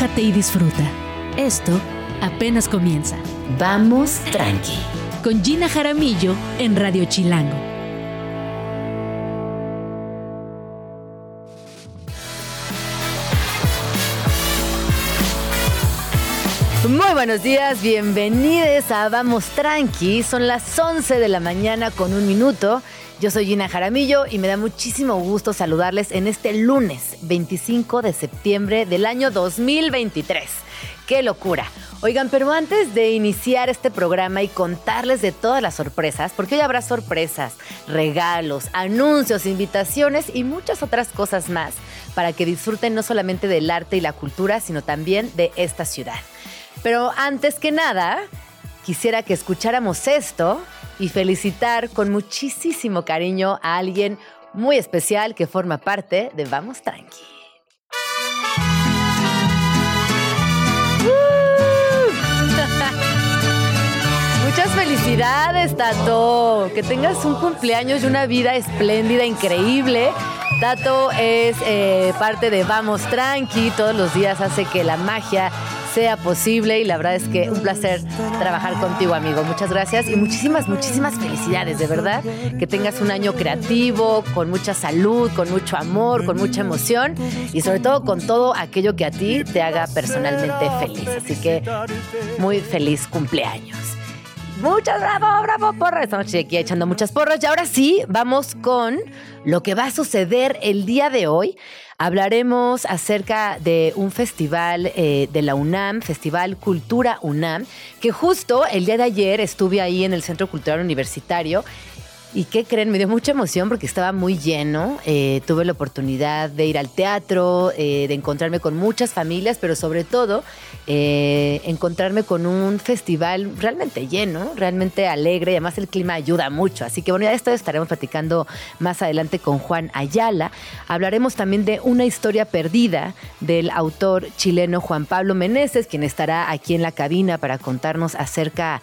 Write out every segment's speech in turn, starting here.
relájate y disfruta. Esto apenas comienza. Vamos tranqui. Con Gina Jaramillo en Radio Chilango. Muy buenos días, bienvenidos a Vamos Tranqui. Son las 11 de la mañana con un minuto. Yo soy Gina Jaramillo y me da muchísimo gusto saludarles en este lunes 25 de septiembre del año 2023. ¡Qué locura! Oigan, pero antes de iniciar este programa y contarles de todas las sorpresas, porque hoy habrá sorpresas, regalos, anuncios, invitaciones y muchas otras cosas más para que disfruten no solamente del arte y la cultura, sino también de esta ciudad. Pero antes que nada, quisiera que escucháramos esto y felicitar con muchísimo cariño a alguien muy especial que forma parte de Vamos Tranqui. Muchas felicidades, Tato. Que tengas un cumpleaños y una vida espléndida, increíble. Tato es eh, parte de Vamos Tranqui. Todos los días hace que la magia sea posible y la verdad es que un placer trabajar contigo, amigo. Muchas gracias y muchísimas, muchísimas felicidades, de verdad. Que tengas un año creativo, con mucha salud, con mucho amor, con mucha emoción y sobre todo con todo aquello que a ti te haga personalmente feliz. Así que muy feliz cumpleaños. Muchas bravo, bravo, porras. Estamos aquí echando muchas porras. Y ahora sí, vamos con lo que va a suceder el día de hoy. Hablaremos acerca de un festival eh, de la UNAM, Festival Cultura UNAM, que justo el día de ayer estuve ahí en el Centro Cultural Universitario ¿Y qué creen? Me dio mucha emoción porque estaba muy lleno. Eh, tuve la oportunidad de ir al teatro, eh, de encontrarme con muchas familias, pero sobre todo eh, encontrarme con un festival realmente lleno, realmente alegre y además el clima ayuda mucho. Así que bueno, ya esto estaremos platicando más adelante con Juan Ayala. Hablaremos también de una historia perdida del autor chileno Juan Pablo Meneses, quien estará aquí en la cabina para contarnos acerca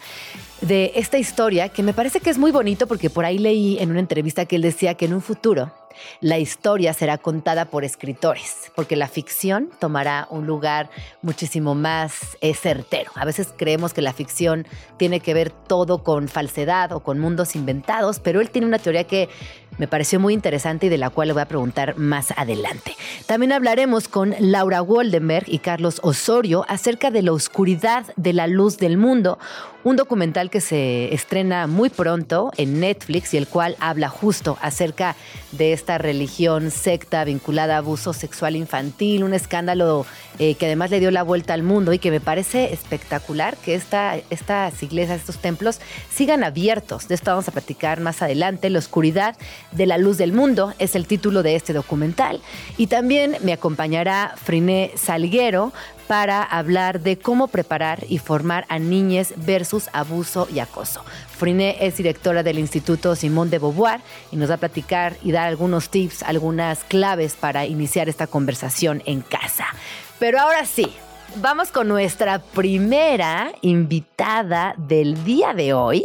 de esta historia que me parece que es muy bonito porque por ahí leí en una entrevista que él decía que en un futuro la historia será contada por escritores, porque la ficción tomará un lugar muchísimo más eh, certero. A veces creemos que la ficción tiene que ver todo con falsedad o con mundos inventados, pero él tiene una teoría que me pareció muy interesante y de la cual le voy a preguntar más adelante. También hablaremos con Laura Woldenberg y Carlos Osorio acerca de la oscuridad de la luz del mundo, un documental que se estrena muy pronto en Netflix y el cual habla justo acerca de esta religión secta vinculada a abuso sexual infantil, un escándalo eh, que además le dio la vuelta al mundo y que me parece espectacular que esta, estas iglesias, estos templos sigan abiertos. De esto vamos a platicar más adelante. La oscuridad de la luz del mundo es el título de este documental. Y también me acompañará Friné Salguero para hablar de cómo preparar y formar a niñas versus abuso y acoso. Friné es directora del Instituto Simón de Beauvoir y nos va a platicar y dar algunos tips, algunas claves para iniciar esta conversación en casa. Pero ahora sí, vamos con nuestra primera invitada del día de hoy,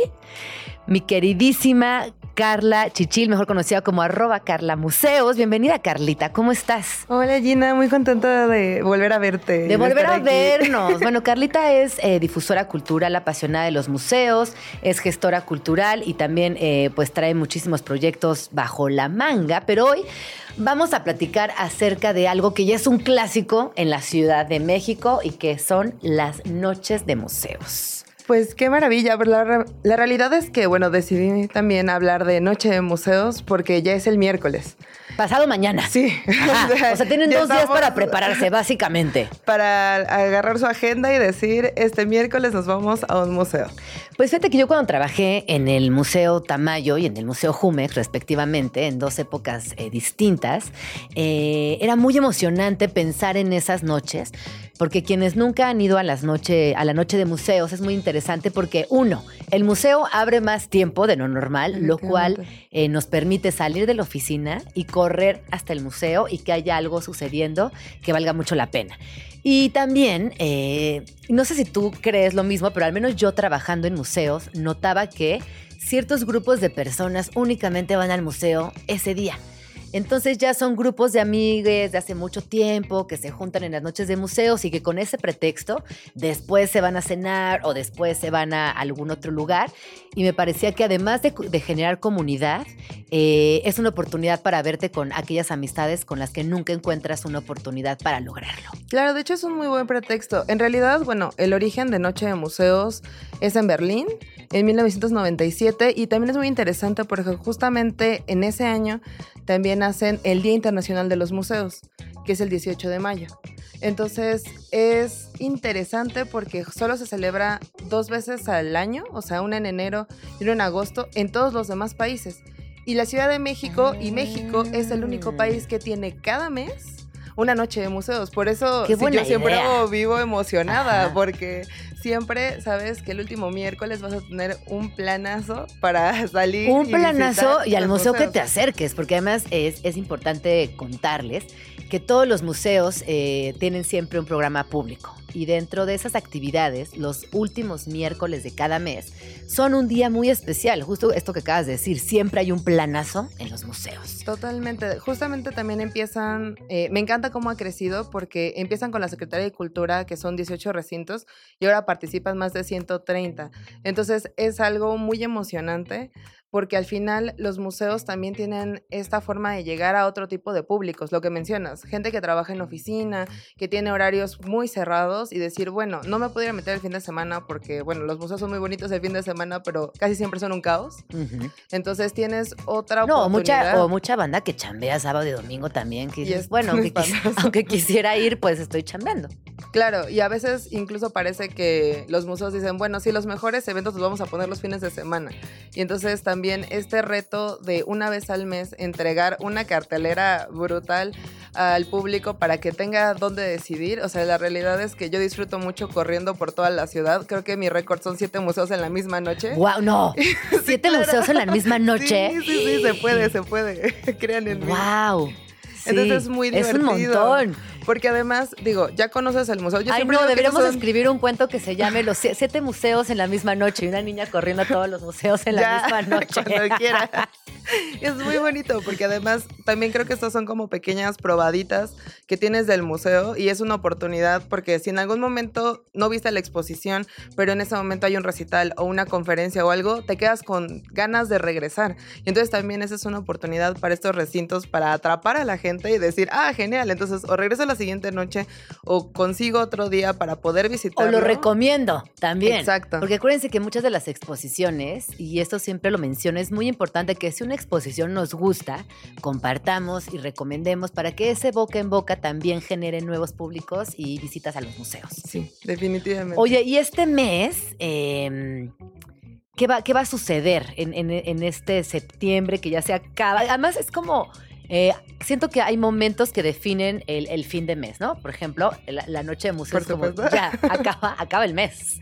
mi queridísima Carla Chichil, mejor conocida como arroba Carla Museos. Bienvenida, Carlita, ¿cómo estás? Hola, Gina, muy contenta de volver a verte. De volver a vernos. Bueno, Carlita es eh, difusora cultural, apasionada de los museos, es gestora cultural y también eh, pues trae muchísimos proyectos bajo la manga, pero hoy vamos a platicar acerca de algo que ya es un clásico en la Ciudad de México y que son las noches de museos. Pues qué maravilla. La, la, realidad es que, bueno, decidí también hablar de Noche de Museos porque ya es el miércoles. Pasado mañana. Sí. o sea, tienen dos días para prepararse, básicamente. Para agarrar su agenda y decir, este miércoles nos vamos a un museo. Pues fíjate que yo cuando trabajé en el Museo Tamayo y en el Museo Jumex, respectivamente, en dos épocas eh, distintas, eh, era muy emocionante pensar en esas noches porque quienes nunca han ido a, las noche, a la noche de museos es muy interesante porque, uno, el museo abre más tiempo de lo normal, lo cual eh, nos permite salir de la oficina y correr hasta el museo y que haya algo sucediendo que valga mucho la pena. Y también, eh, no sé si tú crees lo mismo, pero al menos yo trabajando en museos notaba que ciertos grupos de personas únicamente van al museo ese día Entonces ya son grupos de amigues de hace mucho tiempo que se juntan en las noches de museos y que con ese pretexto después se van a cenar o después se van a algún otro lugar. Y me parecía que además de, generar comunidad, eh, es una oportunidad para verte con aquellas amistades con las que nunca encuentras una oportunidad para lograrlo. Claro, de hecho es un muy buen pretexto. En realidad, bueno, el origen de Noche de Museos es en Berlín en 1997 y también es muy interesante porque justamente en ese año también hacen el Día Internacional de los Museos, que es el 18 de mayo. Entonces es interesante porque solo se celebra dos veces al año, o sea, una en enero y una en agosto, en todos los demás países. Y la Ciudad de México y México es el único Mm. país que tiene cada mes una noche de museos. Por eso sí, yo siempre vivo emocionada Ajá. porque siempre sabes que el último miércoles vas a tener un planazo para salir. Un y planazo y al museo que te acerques, porque además es, es importante contarles que todos los museos eh, tienen siempre un programa público. Y dentro de esas actividades, los últimos miércoles de cada mes son un día muy especial. Justo esto que acabas de decir, siempre hay un planazo en los museos. Totalmente. Justamente también empiezan, eh, me encanta cómo ha crecido porque empiezan con la Secretaría de Cultura, que son 18 recintos, y ahora participan más de 130. Entonces es algo muy emocionante porque al final los museos también tienen esta forma de llegar a otro tipo de públicos, lo que mencionas, gente que trabaja en oficina, que tiene horarios muy cerrados y decir, bueno, no me puedo ir a meter el fin de semana porque, bueno, los museos son muy bonitos el fin de semana, pero casi siempre son un caos. Entonces tienes otra No, oportunidad. mucha, o mucha banda que chambea sábado y domingo también. Que dices, es bueno, aunque, quis- aunque quisiera ir, pues estoy chambeando. Claro, y a veces incluso parece que los museos dicen, bueno, sí, los mejores eventos los vamos a poner los fines de semana. Y entonces también este reto de una vez al mes entregar una cartelera brutal al público para que tenga dónde decidir. O sea, la realidad es que yo disfruto mucho corriendo por toda la ciudad. Creo que mi récord son siete museos en la misma noche. ¡Wow! No. Siete claro. museos en la misma noche. Sí, sí, sí, se puede, se puede. Crean en mí. ¡Wow! Entonces es muy Es un divertido. montón. Porque además, digo, ya conoces el museo. Yo Ay, no, deberíamos son- escribir un cuento que se llame Los sie- siete museos en la misma noche y una niña corriendo a todos los museos en la Ya, misma noche. Cuando quiera. Es muy bonito porque además también creo que estos son como pequeñas probaditas que tienes del museo y es una oportunidad porque si en algún momento no viste la exposición, pero en ese momento hay un recital o una conferencia o algo, te quedas con ganas de regresar. Y entonces también esa es una oportunidad para estos recintos para atrapar a la gente y decir, ah, genial, entonces o regreso la siguiente noche o consigo otro día para poder O visitarlo. lo recomiendo también. Exacto. Porque acuérdense que muchas de las exposiciones, y esto siempre lo menciono, es muy importante que si una exposición nos gusta, compartamos y recomendemos para que ese boca en boca también genere nuevos públicos y visitas a los museos. Sí, definitivamente. Oye, y este mes, em, ¿qué, va, ¿qué va a suceder en, en- en este septiembre que ya se acaba? Además, es como. Eh, siento que hay momentos que definen el, el fin de mes, ¿no? Por ejemplo, la, la noche de museos, como ya acaba, acaba el mes.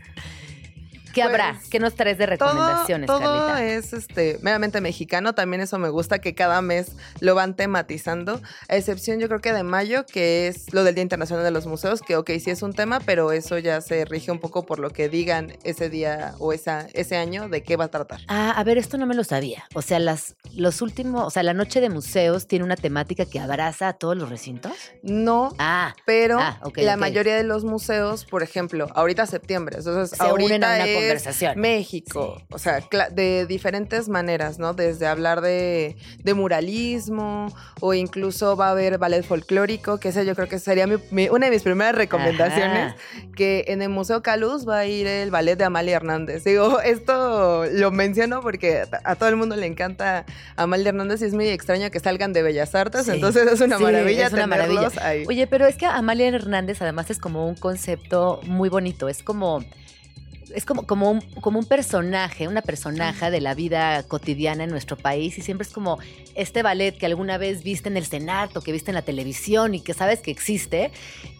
¿Qué Pues, habrá? ¿Qué nos traes de todo, recomendaciones, todo Carlita? es este, meramente mexicano, también eso me gusta que cada mes lo van tematizando, a excepción yo creo que de mayo, que es lo del Día Internacional de los Museos, que ok, sí es un tema, pero eso ya se rige un poco por lo que digan ese día o esa, ese año de qué va a tratar. Ah, a ver, esto no me lo sabía. O sea, las, los últimos, o sea, la noche de museos tiene una temática que abraza a todos los recintos. No, Ah, pero Ah, la mayoría de los museos, por ejemplo, ahorita septiembre, entonces se ahorita unen a una es conversación. México, Sí. o sea, de diferentes maneras, ¿no? Desde hablar de, de muralismo o incluso va a haber ballet folclórico, que ese yo creo que sería mi- mi- una de mis primeras recomendaciones, Ajá. que en el Museo Caluz va a ir el ballet de Amalia Hernández. Digo, esto lo menciono porque a a todo el mundo le encanta Amalia Hernández y es muy extraño que salgan de Bellas Artes, Sí. entonces es una Sí, maravilla es una tenerlos maravilla. ahí. Oye, pero es que Amalia Hernández además es como un concepto muy bonito. Es como. Es como, como, un, como un personaje, una personaje de la vida cotidiana en nuestro país y siempre es como este ballet que alguna vez viste en el Senato, que viste en la televisión y que sabes que existe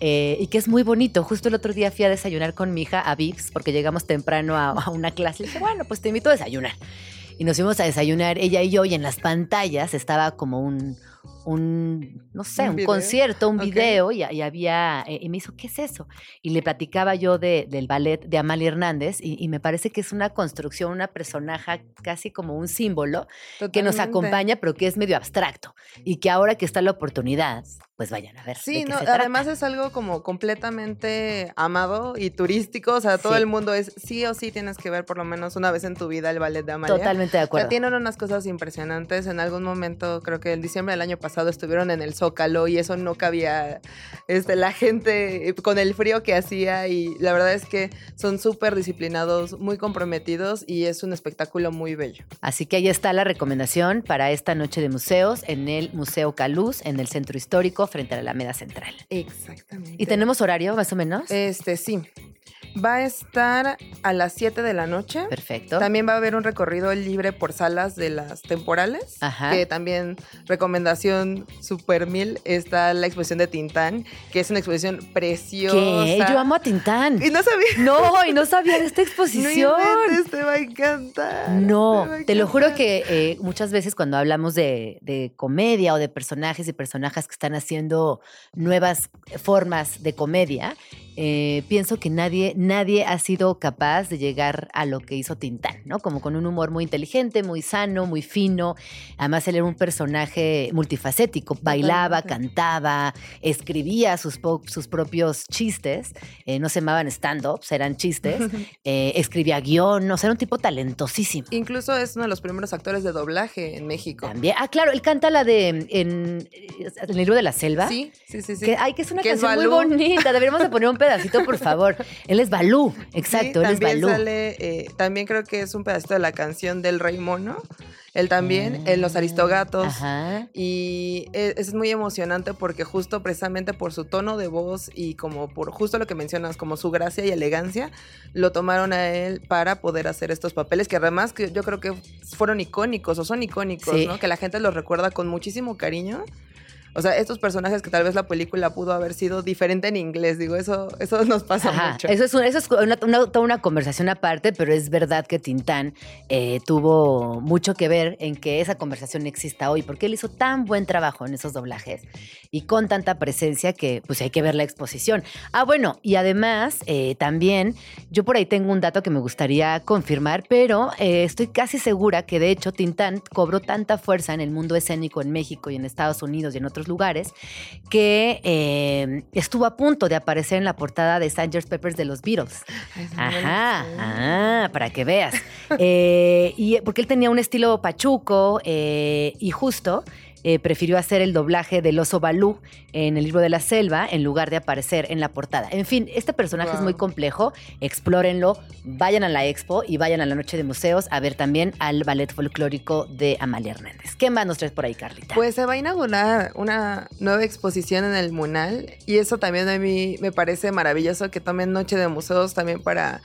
eh, y que es muy bonito. Justo el otro día fui a desayunar con mi hija a Vips porque llegamos temprano a, una clase y dije, bueno, pues te invito a desayunar. Y nos fuimos a desayunar ella y yo y en las pantallas estaba como un, un, no sé, ¿Un un, video? concierto, un video, y, y había, eh, y me hizo, ¿qué es eso? Y le platicaba yo de, del ballet de Amalia Hernández, y, y me parece que es una construcción, una personaje casi como un símbolo que nos acompaña, pero que es medio abstracto, y que ahora que está la oportunidad, pues vayan a ver. Sí, no, trata. además es algo como completamente amado y turístico, o sea, todo Sí. el mundo es sí o sí tienes que ver por lo menos una vez en tu vida el ballet de Amalia. Totalmente de O acuerdo. sea, tienen unas cosas impresionantes. En algún momento, creo que en diciembre del año pasado estuvieron en el Zócalo y eso no cabía este, la gente eh, con el frío que hacía y la verdad es que son súper disciplinados, muy comprometidos y es un espectáculo muy bello. Así que ahí está la recomendación para esta noche de museos en el Museo Caluz, en el Centro Histórico, frente a la Alameda Central. Exactamente. ¿Y tenemos horario, más o menos? Este, sí. Va a estar a las 7 de la noche. Perfecto. También va a haber un recorrido libre por salas de las temporales. Ajá. Que también, recomendación super mil, está la exposición de Tintán, que es una exposición preciosa. ¿Qué? Yo amo a Tintán. Y no sabía. No, y no sabía de esta No exposición. inventes, te va a encantar. No, te lo juro que eh, muchas veces cuando hablamos de, de comedia o de personajes y personajes que están haciendo nuevas formas de comedia, eh, pienso que nadie, nadie ha sido capaz de llegar a lo que hizo Tintán, ¿no? Como con un humor muy inteligente, muy sano, muy fino. Además, él era un personaje multifacético. Bailaba, cantaba, escribía sus, sus propios chistes. eh, no se llamaban stand-ups, eran chistes. eh, escribía guion, o sea, era un tipo talentosísimo. Incluso es uno de los primeros actores de doblaje en México. También. Ah, claro, él canta la de en, en el libro de la selva. Sí, sí, sí, sí. Que, ay, que es una Que es canción muy bonita. Deberíamos de poner un pedacito, por favor. Él es Balú. Sí, Exacto, él es Balú. sale, eh, también creo que es un pedacito de la canción del Rey Mono. Él también, en Los Aristogatos. Ah, Ajá. Y e- es muy emocionante porque justo precisamente por su tono de voz y como por justo lo que mencionas, como su gracia y elegancia, lo tomaron a él para poder hacer estos papeles que además que yo creo que fueron icónicos o son icónicos, Sí. ¿no? Que la gente los recuerda con muchísimo cariño. O sea, estos personajes que tal vez la película pudo haber sido diferente en inglés, digo, eso, eso nos pasa Ajá, mucho. Eso es, un- eso es una, una- toda una conversación aparte, pero es verdad que Tintán eh, tuvo mucho que ver en que esa conversación exista hoy, porque él hizo tan buen trabajo en esos doblajes y con tanta presencia que pues hay que ver la exposición. Ah, bueno, y además eh, también yo por ahí tengo un dato que me gustaría confirmar, pero eh, estoy casi segura que de hecho Tintán cobró tanta fuerza en el mundo escénico en México y en Estados Unidos y en otros lugares que eh, estuvo a punto de aparecer en la portada de Sgt. Peppers de los Beatles. Ajá, ah, para que veas. Eh, y porque él tenía un estilo pachuco eh, y justo eh, prefirió hacer el doblaje del oso Balú en el libro de la selva en lugar de aparecer en la portada. En fin, este personaje es muy complejo, explórenlo, vayan a la expo y vayan a la noche de museos a ver también al ballet folclórico de Amalia Hernández. ¿Qué más nos traes por ahí, Carlita? Pues se va a inaugurar una nueva exposición en el Munal y eso también a mí me parece maravilloso que tomen Noche de Museos también para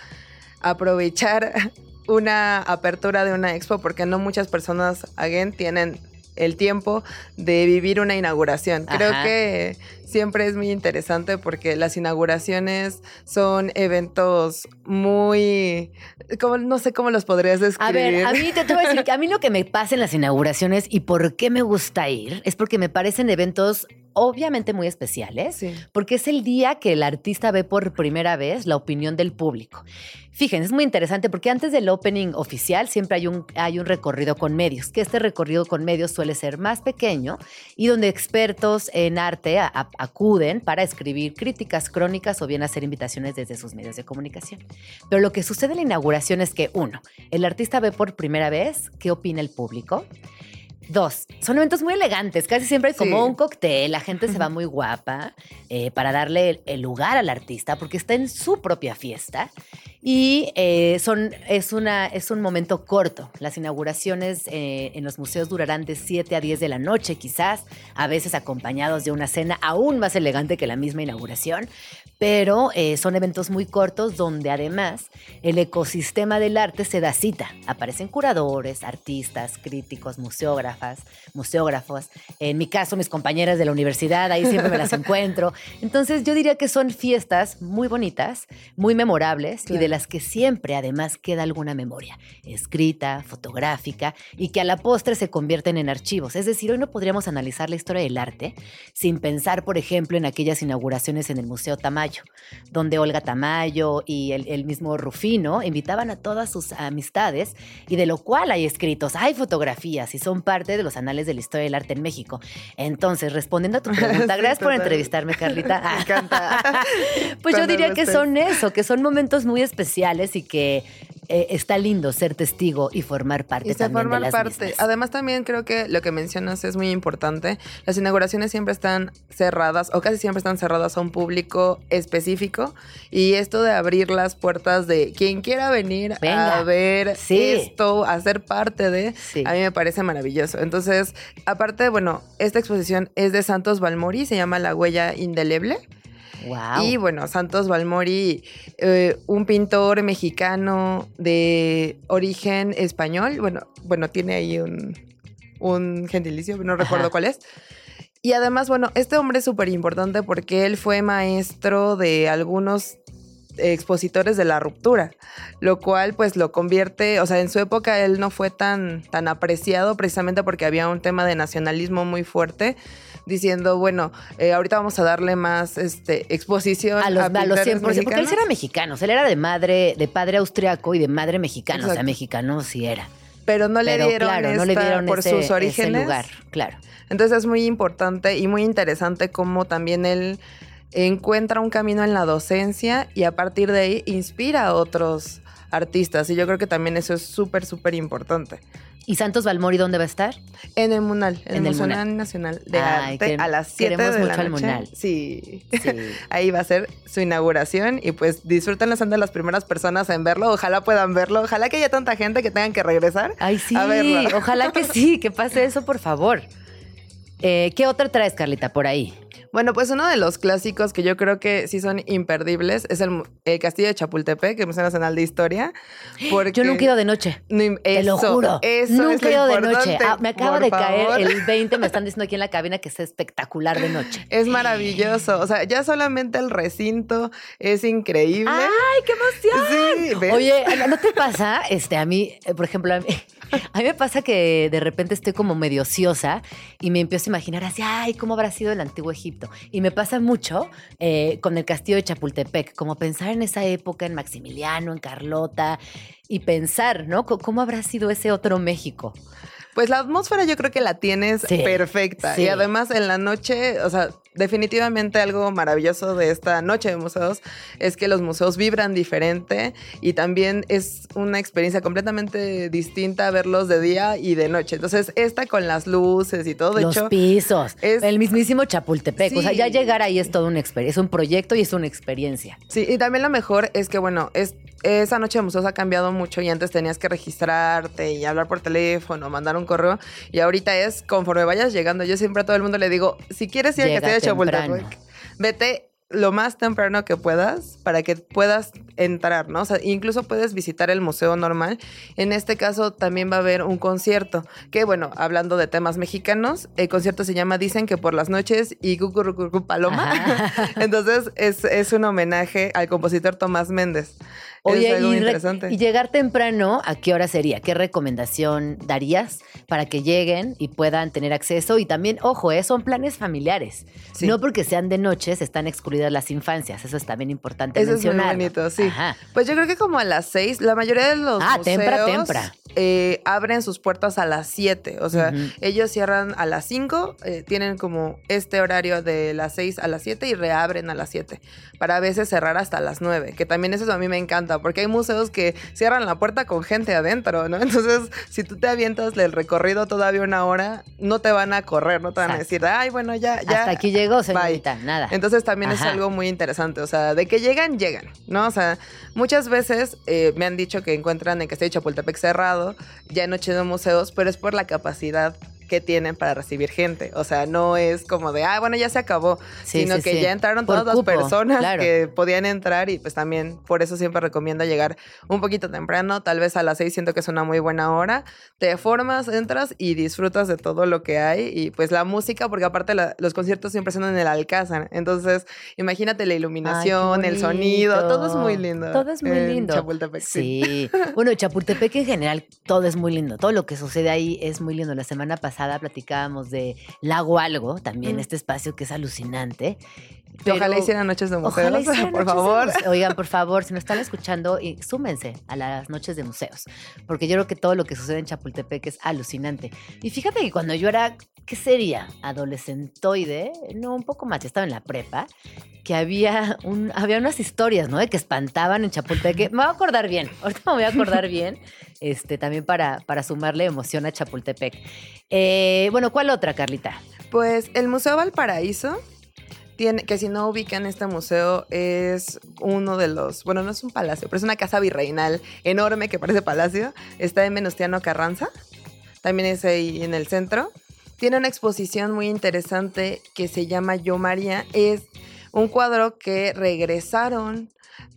aprovechar una apertura de una expo porque no muchas personas, again, tienen el tiempo de vivir una inauguración. Creo Ajá. que siempre es muy interesante porque las inauguraciones son eventos muy, como, no sé cómo los podrías describir. A ver, a mí te, te voy a decir que a mí lo que me pasa en las inauguraciones y por qué me gusta ir es porque me parecen eventos obviamente muy especiales, Sí. porque es el día que el artista ve por primera vez la opinión del público. Fíjense, es muy interesante porque antes del opening oficial siempre hay un, hay un recorrido con medios, que este recorrido con medios suele ser más pequeño y donde expertos en arte a- a- acuden para escribir críticas crónicas o bien hacer invitaciones desde sus medios de comunicación. Pero lo que sucede en la inauguración es que, uno, el artista ve por primera vez qué opina el público. Dos, son eventos muy elegantes, casi siempre hay como Sí. un cóctel, la gente se va muy guapa eh, para darle el, el lugar al artista porque está en su propia fiesta y eh, son, es, una, es un momento corto. Las inauguraciones eh, en los museos durarán de 7 a 10 de la noche quizás, a veces acompañados de una cena aún más elegante que la misma inauguración, pero eh, son eventos muy cortos donde además el ecosistema del arte se da cita. Aparecen curadores, artistas, críticos, museógrafas, museógrafos. En mi caso, mis compañeras de la universidad, ahí siempre me las encuentro. Entonces yo diría que son fiestas muy bonitas, muy memorables y de Claro. las que siempre además queda alguna memoria, escrita, fotográfica, y que a la postre se convierten en archivos. Es decir, hoy no podríamos analizar la historia del arte sin pensar, por ejemplo, en aquellas inauguraciones en el Museo Tamayo, donde Olga Tamayo y el, el mismo Rufino invitaban a todas sus amistades y de lo cual hay escritos, hay fotografías y son parte de los anales de la historia del arte en México. Entonces, respondiendo a tu pregunta, Sí, gracias por total. entrevistarme, Carlita. Me encanta. Pues yo Cuando diría no que estés. son eso, que son momentos muy especiales y que eh, está lindo ser testigo y formar parte Y se también de formar las parte. mismas. Además, también creo que lo que mencionas es muy importante. Las inauguraciones siempre están cerradas o casi siempre están cerradas a un público específico. Y esto de abrir las puertas de quien quiera venir Venga. a ver Sí. esto, a ser parte de, Sí. a mí me parece maravilloso. Entonces, aparte, bueno, esta exposición es de Santos Balmori, se llama La Huella Indeleble. Wow. Y bueno, Santos Balmori, eh, un pintor mexicano de origen español. Bueno, bueno, tiene ahí un, un gentilicio, no recuerdo Ajá. cuál es. Y además, bueno, este hombre es súper importante porque él fue maestro de algunos expositores de la ruptura, lo cual pues lo convierte, o sea, en su época él no fue tan, tan apreciado precisamente porque había un tema de nacionalismo muy fuerte, diciendo, bueno, eh, ahorita vamos a darle más este, exposición a los, a los pintores 100%, porque él era mexicano, o sea, él era de madre, de padre austriaco y de madre mexicana, o sea, mexicano sí era. pero no le Pero dieron, claro, no le esta- dieron por ese, sus ese orígenes. lugar, claro. Entonces es muy importante y muy interesante cómo también él encuentra un camino en la docencia y a partir de ahí inspira a otros artistas. Y yo creo que también eso es súper, súper importante. ¿Y Santos Balmori dónde va a estar? En el Munal, en, el Munal. Nacional de Ay, Arte, a las 7 queremos de la mucho al noche. Munal. Sí. Sí. Ahí va a ser su inauguración y pues disfrútenlo, son de las primeras personas en verlo. Ojalá puedan verlo. Ojalá que haya tanta gente que tengan que regresar. Ay, sí, A verlo. ojalá que sí, que pase eso, por favor. Eh, ¿Qué otra traes, Carlita, por ahí? Bueno, pues uno de los clásicos que yo creo que sí son imperdibles es el, Castillo de Chapultepec, el Museo Nacional de Historia. Porque Yo nunca he ido de noche. No Te lo juro. Eso Nunca he ido de noche. Ah, me acaba de caer el 20. Me están diciendo aquí en la cabina que es espectacular de noche. Es maravilloso. O sea, ya solamente el recinto es increíble. ¡Ay, qué emoción! Sí, ¿ves? Oye, ¿no te pasa? Este, a mí, eh, por ejemplo, a mí, a mí me pasa que de repente estoy como medio ociosa y me empiezo a imaginar así, ay, ¿cómo habrá sido el antiguo Egipto? Y me pasa mucho eh, con el castillo de Chapultepec, como pensar en esa época, en Maximiliano, en Carlota, y pensar, ¿no? ¿Cómo habrá sido ese otro México? Pues la atmósfera yo creo que la tienes Sí, perfecta. sí. Y además en la noche, o sea, definitivamente algo maravilloso de esta noche de museos es que los museos vibran diferente y también es una experiencia completamente distinta verlos de día y de noche. Entonces, esta con las luces y todo, de Los hecho, pisos, es- el mismísimo Chapultepec. O sea, ya llegar ahí es todo una experiencia, es un proyecto y es una experiencia. Sí, y también lo mejor es que, bueno, es, esa noche de museos ha cambiado mucho y antes tenías que registrarte y hablar por teléfono, mandar un correo. Y ahorita es conforme vayas llegando. Yo siempre a todo el mundo le digo, si quieres ir al Llega Vete lo más temprano que puedas para que puedas entrar, ¿no? O sea, incluso puedes visitar el museo normal. En este caso también va a haber un concierto, que bueno, hablando de temas mexicanos, el concierto se llama Dicen que por las noches y Cucurucucu Paloma. Entonces es, es un homenaje al compositor Tomás Méndez. Oye, es algo y, interesante. y llegar temprano, ¿a qué hora sería? ¿Qué recomendación darías para que lleguen y puedan tener acceso? Y también, ojo, eh, son planes familiares. Sí. No porque sean de noches están excluidas las infancias. Eso es también importante Eso es muy mencionar. bonito, sí. Ajá. Pues yo creo que como a las seis, la mayoría de los Ah, museos tempra, tempra. eh, abren sus puertas a las 7. O sea, Ujú. ellos cierran a las 5, tienen como este horario de las 6 a las 7 y reabren a las 7. Para a veces cerrar hasta las 9, que también eso a mí me encanta, porque hay museos que cierran la puerta con gente adentro, ¿no? Entonces, si tú te avientas el recorrido todavía una hora, no te van a correr, no te van a Exacto. decir, ay, bueno, ya, ya. Hasta aquí llegó, bye". señorita. Nada. Entonces también es algo muy interesante, o sea, de que llegan, llegan, ¿no? O sea, muchas veces eh, me han dicho que encuentran el Castillo Chapultepec cerrado, ya en noche de museos, pero es por la capacidad que tienen para recibir gente. O sea, no es como de, ah, bueno, ya se acabó, Sí, sino sí, que sí. ya entraron Por todas cupo, las personas claro. que podían entrar y pues también por eso siempre recomiendo llegar un poquito temprano, tal vez a las seis siento que es una muy buena hora. Te formas, entras y disfrutas de todo lo que hay y pues la música, porque aparte la- los conciertos siempre son en el Alcázar. Entonces, imagínate la iluminación, el sonido, todo es muy lindo. Todo es muy lindo. Chapultepec, Sí. Bueno, Chapultepec en general, todo es muy lindo. Todo lo que sucede ahí es muy lindo. La semana pasada platicábamos de Lago Algo, también Mm. este espacio que es alucinante. Que Ojalá pero- hicieran noches de museos, Ojalá hicieran por noches de favor. museo. Oigan, por favor, si nos están escuchando, súmense a las noches de museos, porque yo creo que todo lo que sucede en Chapultepec es alucinante. Y fíjate que cuando yo era, ¿qué sería? Adolescentoide, no, un poco más, ya estaba en la prepa, que había, un, había unas historias, ¿no? De que espantaban en Chapultepec. Me voy a acordar bien, ahorita me voy a acordar bien, este, también para, sumarle emoción a Chapultepec. Eh, bueno, ¿cuál otra, Carlita? Pues el Museo Valparaíso tiene, que si no ubican este museo, es uno de los, bueno, no es un palacio, pero es una casa virreinal enorme que parece palacio. Está en Venustiano Carranza, también es ahí en el centro. Tiene una exposición muy interesante que se llama Yo María. Es un cuadro que regresaron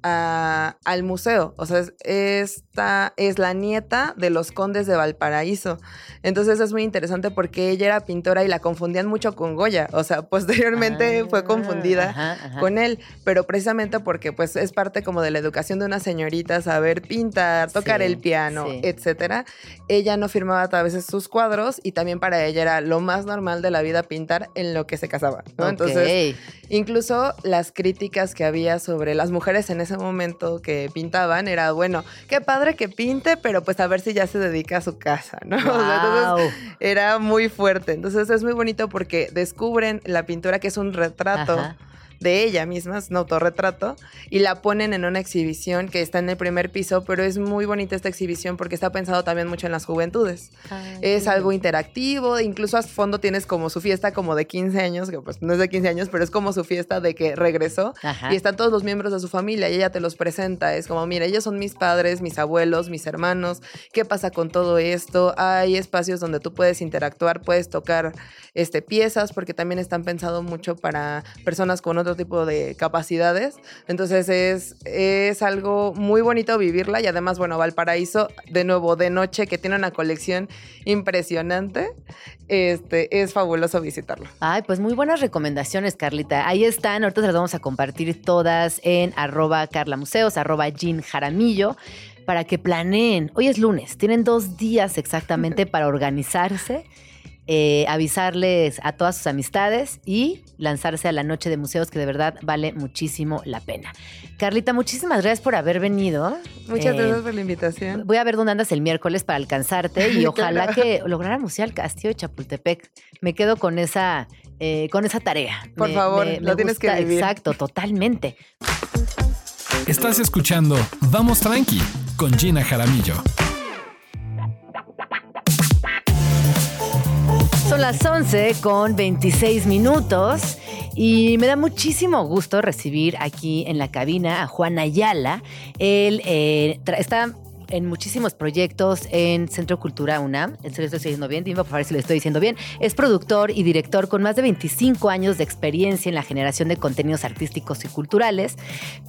a- al museo. O sea, es- esta es la nieta de los condes de Valparaíso. Entonces es muy interesante porque ella era pintora y la confundían mucho con Goya. O sea, posteriormente fue Ah, confundida ajá, ajá. con él, pero precisamente porque pues es parte como de la educación de una señorita, saber pintar, tocar Sí, el piano, sí. etcétera. Ella no firmaba a veces sus cuadros y también para ella era lo más normal de la vida pintar en lo que se casaba, ¿no? Entonces. Incluso las críticas que había sobre las mujeres en ese momento que pintaban era, bueno, qué padre que pinte, pero pues a ver si ya se dedica a su casa, ¿no? O sea, entonces era muy fuerte. Entonces es muy bonito porque descubren la pintura que es un retrato Ajá. De ella misma, es un autorretrato, y la ponen en una exhibición que está en el primer piso, pero es muy bonita esta exhibición porque está pensado también mucho en las juventudes. Ay, Es algo interactivo, incluso a fondo tienes como su fiesta como de 15 años, que pues no es de 15 años, pero es como su fiesta de que regresó. Ajá. Y están todos los miembros de su familia y ella te los presenta. Es como, mira, ellos son mis padres, mis abuelos, mis hermanos. ¿Qué pasa con todo esto? Hay espacios donde tú puedes interactuar, puedes tocar este, piezas, porque también están pensados mucho para personas con otro tipo de capacidades. Entonces es, es algo muy bonito vivirla y además, bueno, Valparaíso, de nuevo, de noche, que tiene una colección impresionante. Este, es fabuloso visitarlo. Ay, pues muy buenas recomendaciones, Carlita. Ahí están, ahorita se las vamos a compartir todas en arroba carlamuseos, arroba Jean Jaramillo, para que planeen. Hoy es lunes, tienen dos días exactamente para organizarse, eh, avisarles a todas sus amistades y lanzarse a la noche de museos que de verdad vale muchísimo la pena. Carlita, muchísimas gracias por haber venido. Muchas Eh, gracias por la invitación. Voy a ver dónde andas el miércoles para alcanzarte y ojalá Claro. que lográramos ir al castillo de Chapultepec. Me quedo con esa, eh, con esa tarea. Por Me- favor, me- lo me tienes que vivir. Exacto, totalmente. Estás escuchando Vamos Tranqui con Gina Jaramillo. Son las 11 con 26 minutos y me da muchísimo gusto recibir aquí en la cabina a Juan Ayala. Él eh, está en muchísimos proyectos en Centro Cultura UNAM. ¿En serio estoy diciendo bien? Dime por favor si lo estoy diciendo bien. Es productor y director con más de 25 años de experiencia en la generación de contenidos artísticos y culturales,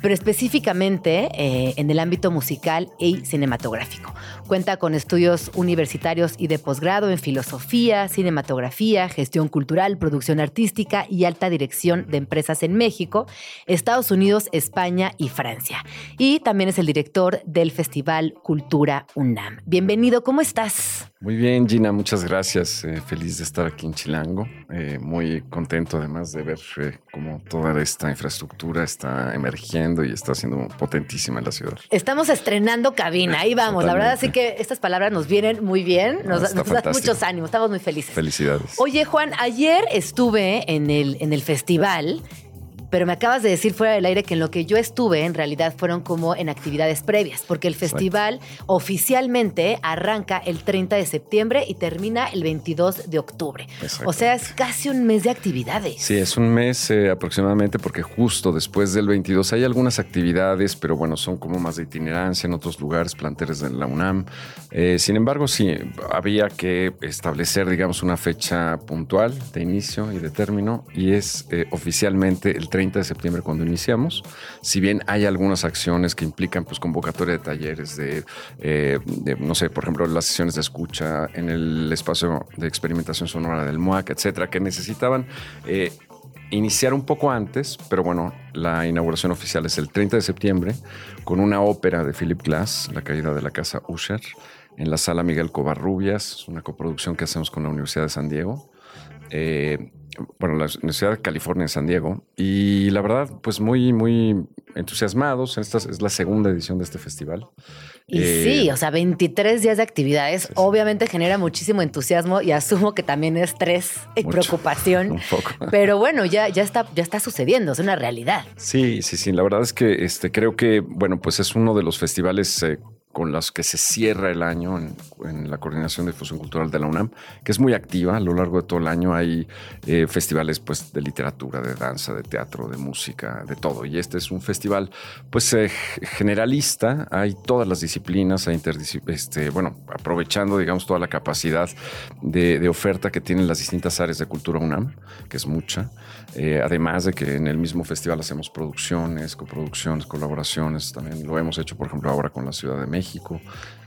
pero específicamente eh, en el ámbito musical y cinematográfico. Cuenta con estudios universitarios y de posgrado en filosofía, cinematografía, gestión cultural, producción artística y alta dirección de empresas en México, Estados Unidos, España y Francia. Y también es el director del Festival Cultura UNAM. Bienvenido, ¿cómo estás? Muy bien, Gina, muchas gracias. Eh, feliz de estar aquí en Chilango. Eh, muy contento además de ver eh, cómo toda esta infraestructura está emergiendo y está siendo potentísima en la ciudad. Estamos estrenando cabina, ahí vamos. La verdad, así Totalmente. que estas palabras nos vienen muy bien, nos, Ah, nos dan muchos ánimos, estamos muy felices. Felicidades. Oye, Juan, ayer estuve en el, en el festival pero me acabas de decir fuera del aire que en lo que yo estuve en realidad fueron como en actividades previas, porque el festival oficialmente arranca el 30 de septiembre y termina el 22 de octubre. O sea, es casi un mes de actividades. Sí, es un mes eh, aproximadamente porque justo después del 22 hay algunas actividades, pero bueno, son como más de itinerancia en otros lugares, planteles de la UNAM. Eh, sin embargo, sí, había que establecer, digamos, una fecha puntual de inicio y de término y es eh, oficialmente el 30 de septiembre cuando iniciamos. Si bien hay algunas acciones que implican pues convocatoria de talleres de, de no sé, por ejemplo, las sesiones de escucha en el espacio de experimentación sonora del MUAC, etcétera, que necesitaban eh, iniciar un poco antes, pero bueno, la inauguración oficial es el 30 de septiembre con una ópera de Philip Glass, La caída de la casa Usher, en la sala Miguel Covarrubias, una coproducción que hacemos con la Universidad de San Diego. Eh, bueno, la Universidad de California en San Diego. Y la verdad, pues muy, muy entusiasmados. Esta es la segunda edición de este festival. Y Eh, sí, o sea, 23 días de actividades obviamente genera muchísimo entusiasmo y asumo que también estrés y Mucho, preocupación. un poco. Pero bueno, ya, ya, está, ya está sucediendo, es una realidad. Sí, sí, sí. La verdad es que este, creo que, bueno, pues es uno de los festivales eh, con los que se cierra el año en, la Coordinación de Difusión Cultural de la UNAM, que es muy activa. A lo largo de todo el año hay eh, festivales pues, de literatura, de danza, de teatro, de música, de todo. Y este es un festival pues eh, generalista. Hay todas las disciplinas, hay este, bueno, aprovechando, digamos, toda la capacidad de oferta que tienen las distintas áreas de cultura UNAM, que es mucha. Eh, además de que en el mismo festival hacemos producciones, coproducciones, colaboraciones. También lo hemos hecho, por ejemplo, ahora con la Ciudad de México.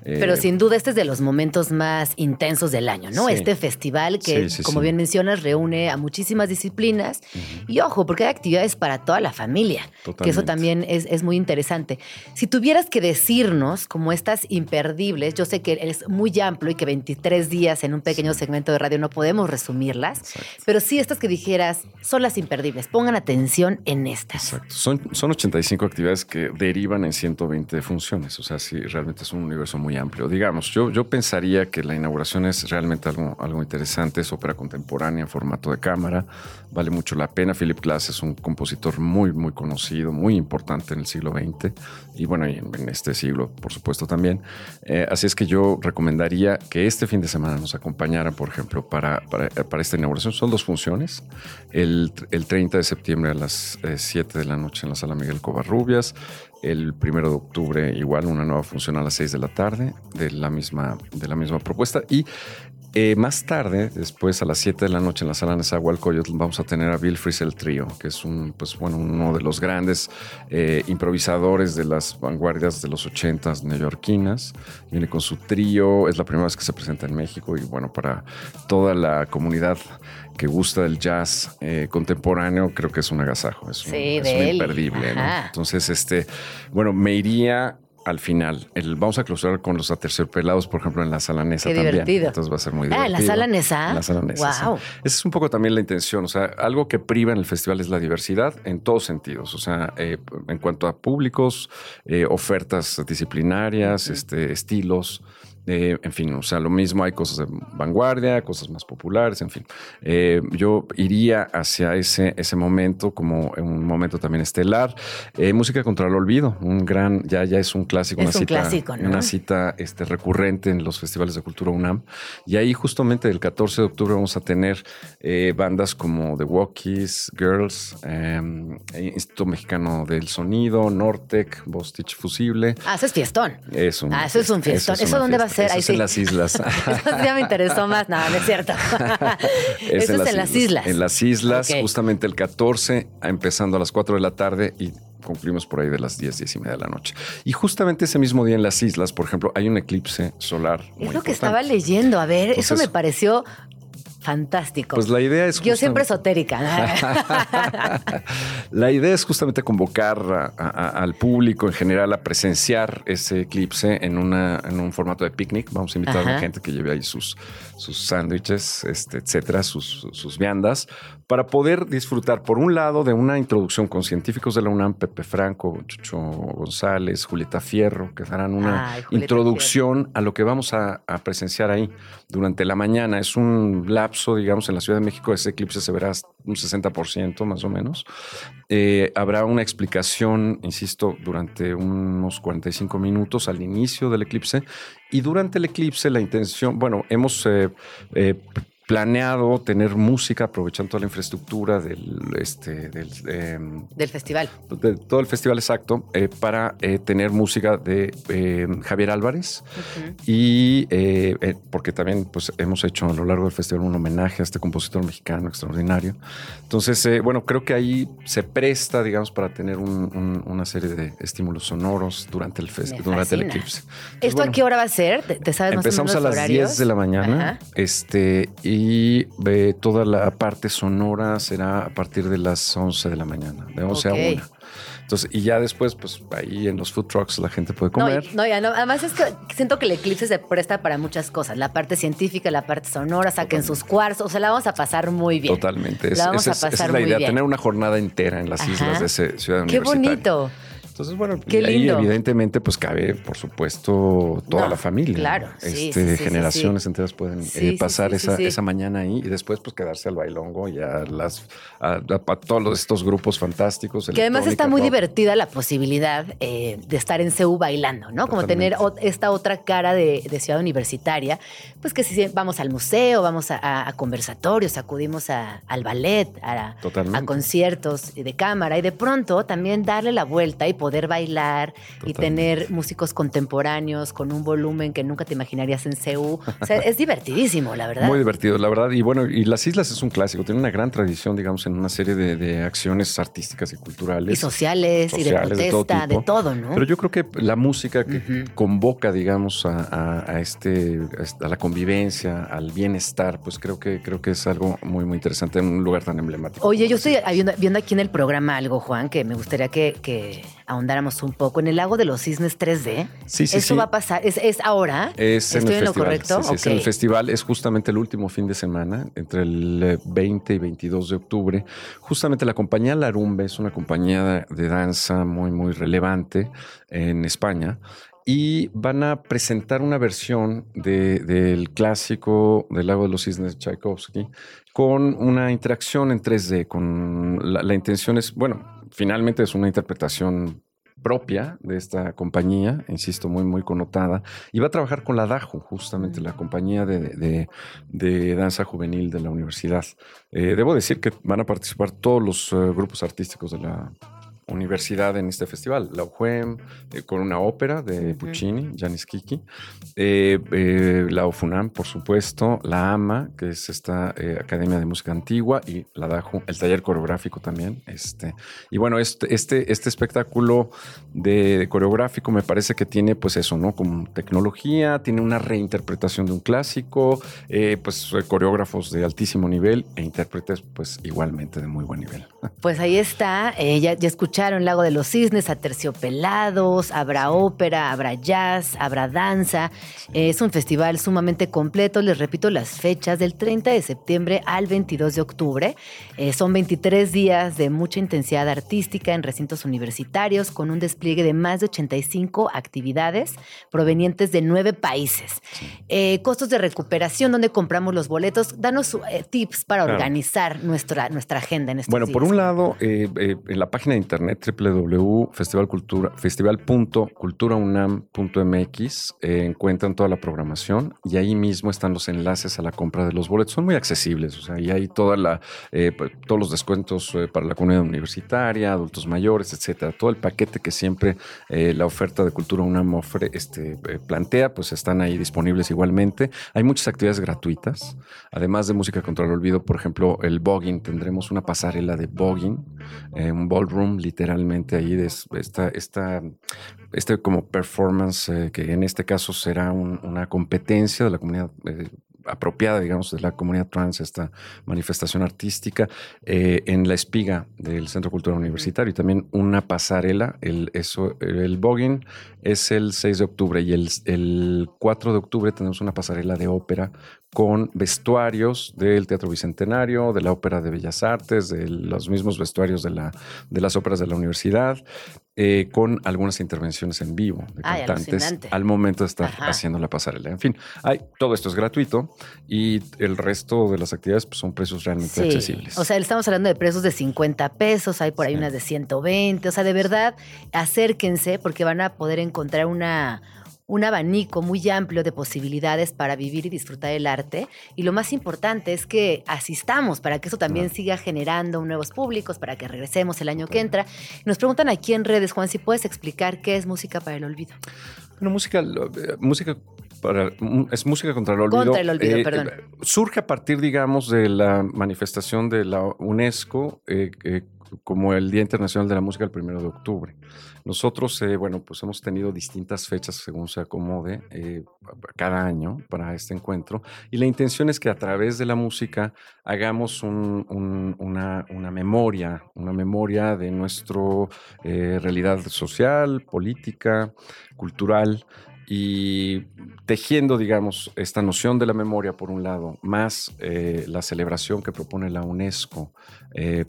Eh, Pero sin duda este es de los momentos más intensos del año, ¿no? Sí. Este festival que, Sí, sí, como bien mencionas, reúne a muchísimas disciplinas. Y ojo, porque hay actividades para toda la familia, que eso Totalmente. también es, es muy interesante. Si tuvieras que decirnos, como estas imperdibles, yo sé que es muy amplio y que 23 días en un pequeño segmento de radio no podemos resumirlas, Exacto. pero sí estas que dijeras son las imperdibles. Pongan atención en estas. Exacto. Son, son 85 actividades que derivan en 120 funciones. O sea, sí, realmente es un universo muy amplio. Digamos, yo, yo pensaría que la inauguración es realmente algo, algo interesante. Es ópera contemporánea en formato de cámara. Vale mucho la pena. Philip Glass es un compositor muy, muy conocido, muy importante en el siglo XX. Y bueno, y en, en este siglo, por supuesto, también. Eh, así es que yo recomendaría que este fin de semana nos acompañaran, por ejemplo, para, para, para esta inauguración. Son dos funciones. El, el 30 de septiembre a las eh, 7 de la noche en la sala Miguel Covarrubias. El primero de octubre, igual, una nueva función a las 6 de la tarde de la misma, de la misma propuesta. Y eh, más tarde, después a las 7 de la noche en la sala Nezahualcóyotl, vamos a tener a Bill Frisell Trio, que es un, pues, bueno, uno de los grandes eh, improvisadores de las vanguardias de los 80s neoyorquinas. Viene con su trío, es la primera vez que se presenta en México y bueno, para toda la comunidad que gusta del jazz eh, contemporáneo, creo que es un agasajo, es un, Sí, es de un él. imperdible. Entonces, este, bueno, me iría al final. El, vamos a clausurar con los aterciopelados, por ejemplo, en la sala Nesa Qué también. divertido. Entonces va a ser muy Ah, divertido. ¿en la sala Nesa? En la sala Nesa, sí. Guau. Esa es un poco también la intención. O sea, algo que priva en el festival es la diversidad en todos sentidos. O sea, eh, en cuanto a públicos, eh, ofertas disciplinarias, este, estilos. Eh, en fin, o sea, lo mismo hay cosas de vanguardia, cosas más populares, en fin. Eh, yo iría hacia ese, ese momento como un momento también estelar. Eh, música contra el olvido, un gran, ya, ya es un clásico, Es una un cita, clásico, ¿no? una cita este, recurrente en los festivales de cultura UNAM. Y ahí justamente el 14 de octubre vamos a tener bandas como The Walkies, Girls, eh, Instituto Mexicano del Sonido, Nortec, Bostich Fusible. Ah, eso es fiestón. Es un Ah, eso es un fiestón. ¿Eso dónde va a Eso Ahí es sí. en las islas. Eso ya me interesó más. No, no es cierto. Es Eso es en las islas. En las islas, justamente el 14, empezando a las 4 de la tarde y concluimos por ahí de las 10, 10 y media de la noche. Y justamente ese mismo día en las islas, por ejemplo, hay un eclipse solar. Es muy lo que estaba leyendo. A ver, eso me pareció fantástico. Pues la idea es Yo siempre justamente- esotérica. La idea es justamente convocar a- a- al público en general a presenciar ese eclipse en, una, en un formato de picnic. Vamos a invitar a la gente que lleve ahí sus, sus sándwiches, este, etcétera, sus, sus viandas, para poder disfrutar, por un lado, de una introducción con científicos de la UNAM, Pepe Franco, Chucho González, Julieta Fierro, que darán una Ay, introducción a lo que vamos a, a presenciar ahí durante la mañana. Es un lapso, digamos, en la Ciudad de México, ese eclipse se verá un 60% más o menos. Eh, habrá una explicación, insisto, durante unos 45 minutos al inicio del eclipse. Y durante el eclipse, la intención, bueno, hemos eh, eh, planeado tener música aprovechando toda la infraestructura del, este, del, em, Del festival. de todo el festival exacto eh, para eh, tener música de eh, Javier Álvarez y eh, porque también pues hemos hecho a lo largo del festival un homenaje a este compositor mexicano extraordinario entonces eh, bueno creo que ahí se presta digamos para tener un- un- una serie de estímulos sonoros durante el fest- durante el eclipse Entonces, ¿Esto bueno, a qué hora va a ser? ¿Te, te sabes más o Empezamos menos a las horarios? 10 de la mañana Ajá. este, y eh, toda la parte sonora será a partir de las 11 de la mañana, de 11 Ok. a 1. Entonces, y ya después, pues ahí en los food trucks la gente puede No, comer. y- no, ya no. Además es que siento que el eclipse se presta para muchas cosas. La parte científica, la parte sonora, saquen sus cuarzos. O sea, la vamos a pasar muy bien. Totalmente. Es- La vamos esa, a es, esa pasar es la muy idea, bien. tener una jornada entera en las Ajá. islas de ese ciudad Qué universitaria. bonito. Entonces, bueno, Qué y ahí lindo. evidentemente pues cabe, por supuesto, toda No, la familia. claro, sí, Este, sí, generaciones sí. enteras pueden eh, pasar esa, esa mañana ahí y después pues quedarse al bailongo y a, las, a, a- a todos estos grupos fantásticos. Que además está muy rock. divertida la posibilidad eh, de estar en CEU bailando, ¿no? Como tener esta otra cara de, de ciudad universitaria, pues que si vamos al museo, vamos a, conversatorios, acudimos al ballet, a conciertos de cámara y de pronto también darle la vuelta y poder bailar y tener músicos contemporáneos con un volumen que nunca te imaginarías en CEU. O sea, es divertidísimo, la verdad. Muy divertido, la verdad. Y bueno, y Las Islas es un clásico. Tiene una gran tradición, digamos, en una serie de, de acciones artísticas y culturales. y sociales, y de sociales, de todo protesta, de todo, ¿no? Pero yo creo que la música que convoca, digamos, a, a- a este, a la convivencia, al bienestar, pues creo que, creo que es algo muy, muy interesante en un lugar tan emblemático. Oye, yo estoy viendo aquí en el programa algo, Juan, que me gustaría que, que ahondáramos un poco. En el lago de los cisnes 3D, Sí, sí, ¿eso sí. va a pasar? ¿Es, es ahora? Es en ¿Estoy el en lo correcto? Sí, sí, es en el festival. Es justamente el último fin de semana, entre el eh, 20 y 22 de octubre. Justamente la compañía Larumbe es una compañía de, danza muy, muy relevante en España. Y van a presentar una versión de- del clásico del Lago de los Cisnes de Tchaikovsky con una interacción en 3D. Con la, la intención es, bueno, finalmente es una interpretación propia de esta compañía, insisto, muy, muy connotada, y va a trabajar con la DAJU, justamente la compañía de, de- danza juvenil de la universidad. Eh, debo decir que van a participar todos los eh, grupos artísticos de la universidad en este festival. La UJUEM, eh, con una ópera de. Puccini, Janis Kiki, eh, eh, la por supuesto, la AMA, que es esta eh, Academia de Música Antigua, y la DAJU, el taller coreográfico también. Este, y bueno, este, este, este espectáculo de, de coreográfico me parece que tiene pues eso, ¿no? Como tecnología, tiene una reinterpretación de un clásico, eh, pues coreógrafos de altísimo nivel e intérpretes pues igualmente de muy buen nivel. Pues ahí está, eh, ya, ya escucharon Lago de los Cisnes, Aterciopelados, habrá ópera, habrá jazz, habrá danza. Es un festival sumamente completo, les repito las fechas, del 30 de septiembre al 22 de octubre. Eh, son 23 días de mucha intensidad artística en recintos universitarios con un despliegue de más de 85 actividades provenientes de nueve países. Eh, costos de recuperación, donde compramos los boletos. Danos eh, tips para Claro. organizar nuestra, nuestra agenda en estos Bueno, por un lado, en la página de internet www.festivalcultura festival.culturaunam.mx eh, encuentran toda la programación y ahí mismo están los enlaces a la compra de los boletos. Son muy accesibles, o sea, y hay toda la, eh, pues, todos los descuentos eh, para la comunidad universitaria, adultos mayores, etcétera. Todo el paquete que siempre eh, la oferta de Cultura UNAM ofre, este, eh, plantea, pues están ahí disponibles igualmente. Hay muchas actividades gratuitas, además de música contra el olvido, por ejemplo, el bogging, tendremos una pasarela de bogging, eh, un ballroom literalmente ahí de es- esta, esta, este como performance eh, que en este caso será un- una competencia de la comunidad eh, apropiada, digamos, de la comunidad trans, esta manifestación artística, eh, en la espiga del Centro Cultural Universitario y también una pasarela. El, eso, el Boggin es el 6 de octubre y el, el 4 de octubre tenemos una pasarela de ópera con vestuarios del Teatro Bicentenario, de la Ópera de Bellas Artes, de los mismos vestuarios de, la, de las óperas de la universidad, eh, con algunas intervenciones en vivo de cantantes al momento de estar haciendo la pasarela. En fin, hay, todo esto es gratuito y el resto de las actividades pues, son precios realmente accesibles. O sea, estamos hablando de precios de 50 pesos, hay por ahí unas de 120, o sea, de verdad, acérquense porque van a poder encontrar una un abanico muy amplio de posibilidades para vivir y disfrutar el arte. Y lo más importante es que asistamos para que eso también siga generando nuevos públicos, para que regresemos el año que entra. Nos preguntan aquí en redes, Juan, si puedes explicar qué es música para el olvido. Bueno, música, eh, música para, es música contra el olvido. Contra el olvido, eh, perdón. Surge a partir, digamos, de la manifestación de la UNESCO eh, como el Día Internacional de la Música el primero de octubre. Nosotros, eh, bueno, pues hemos tenido distintas fechas según se acomode eh, cada año para este encuentro y la intención es que a través de la música hagamos una, memoria, una memoria de nuestra eh, realidad social, política, cultural y tejiendo, digamos, esta noción de la memoria por un lado, más la celebración que propone la UNESCO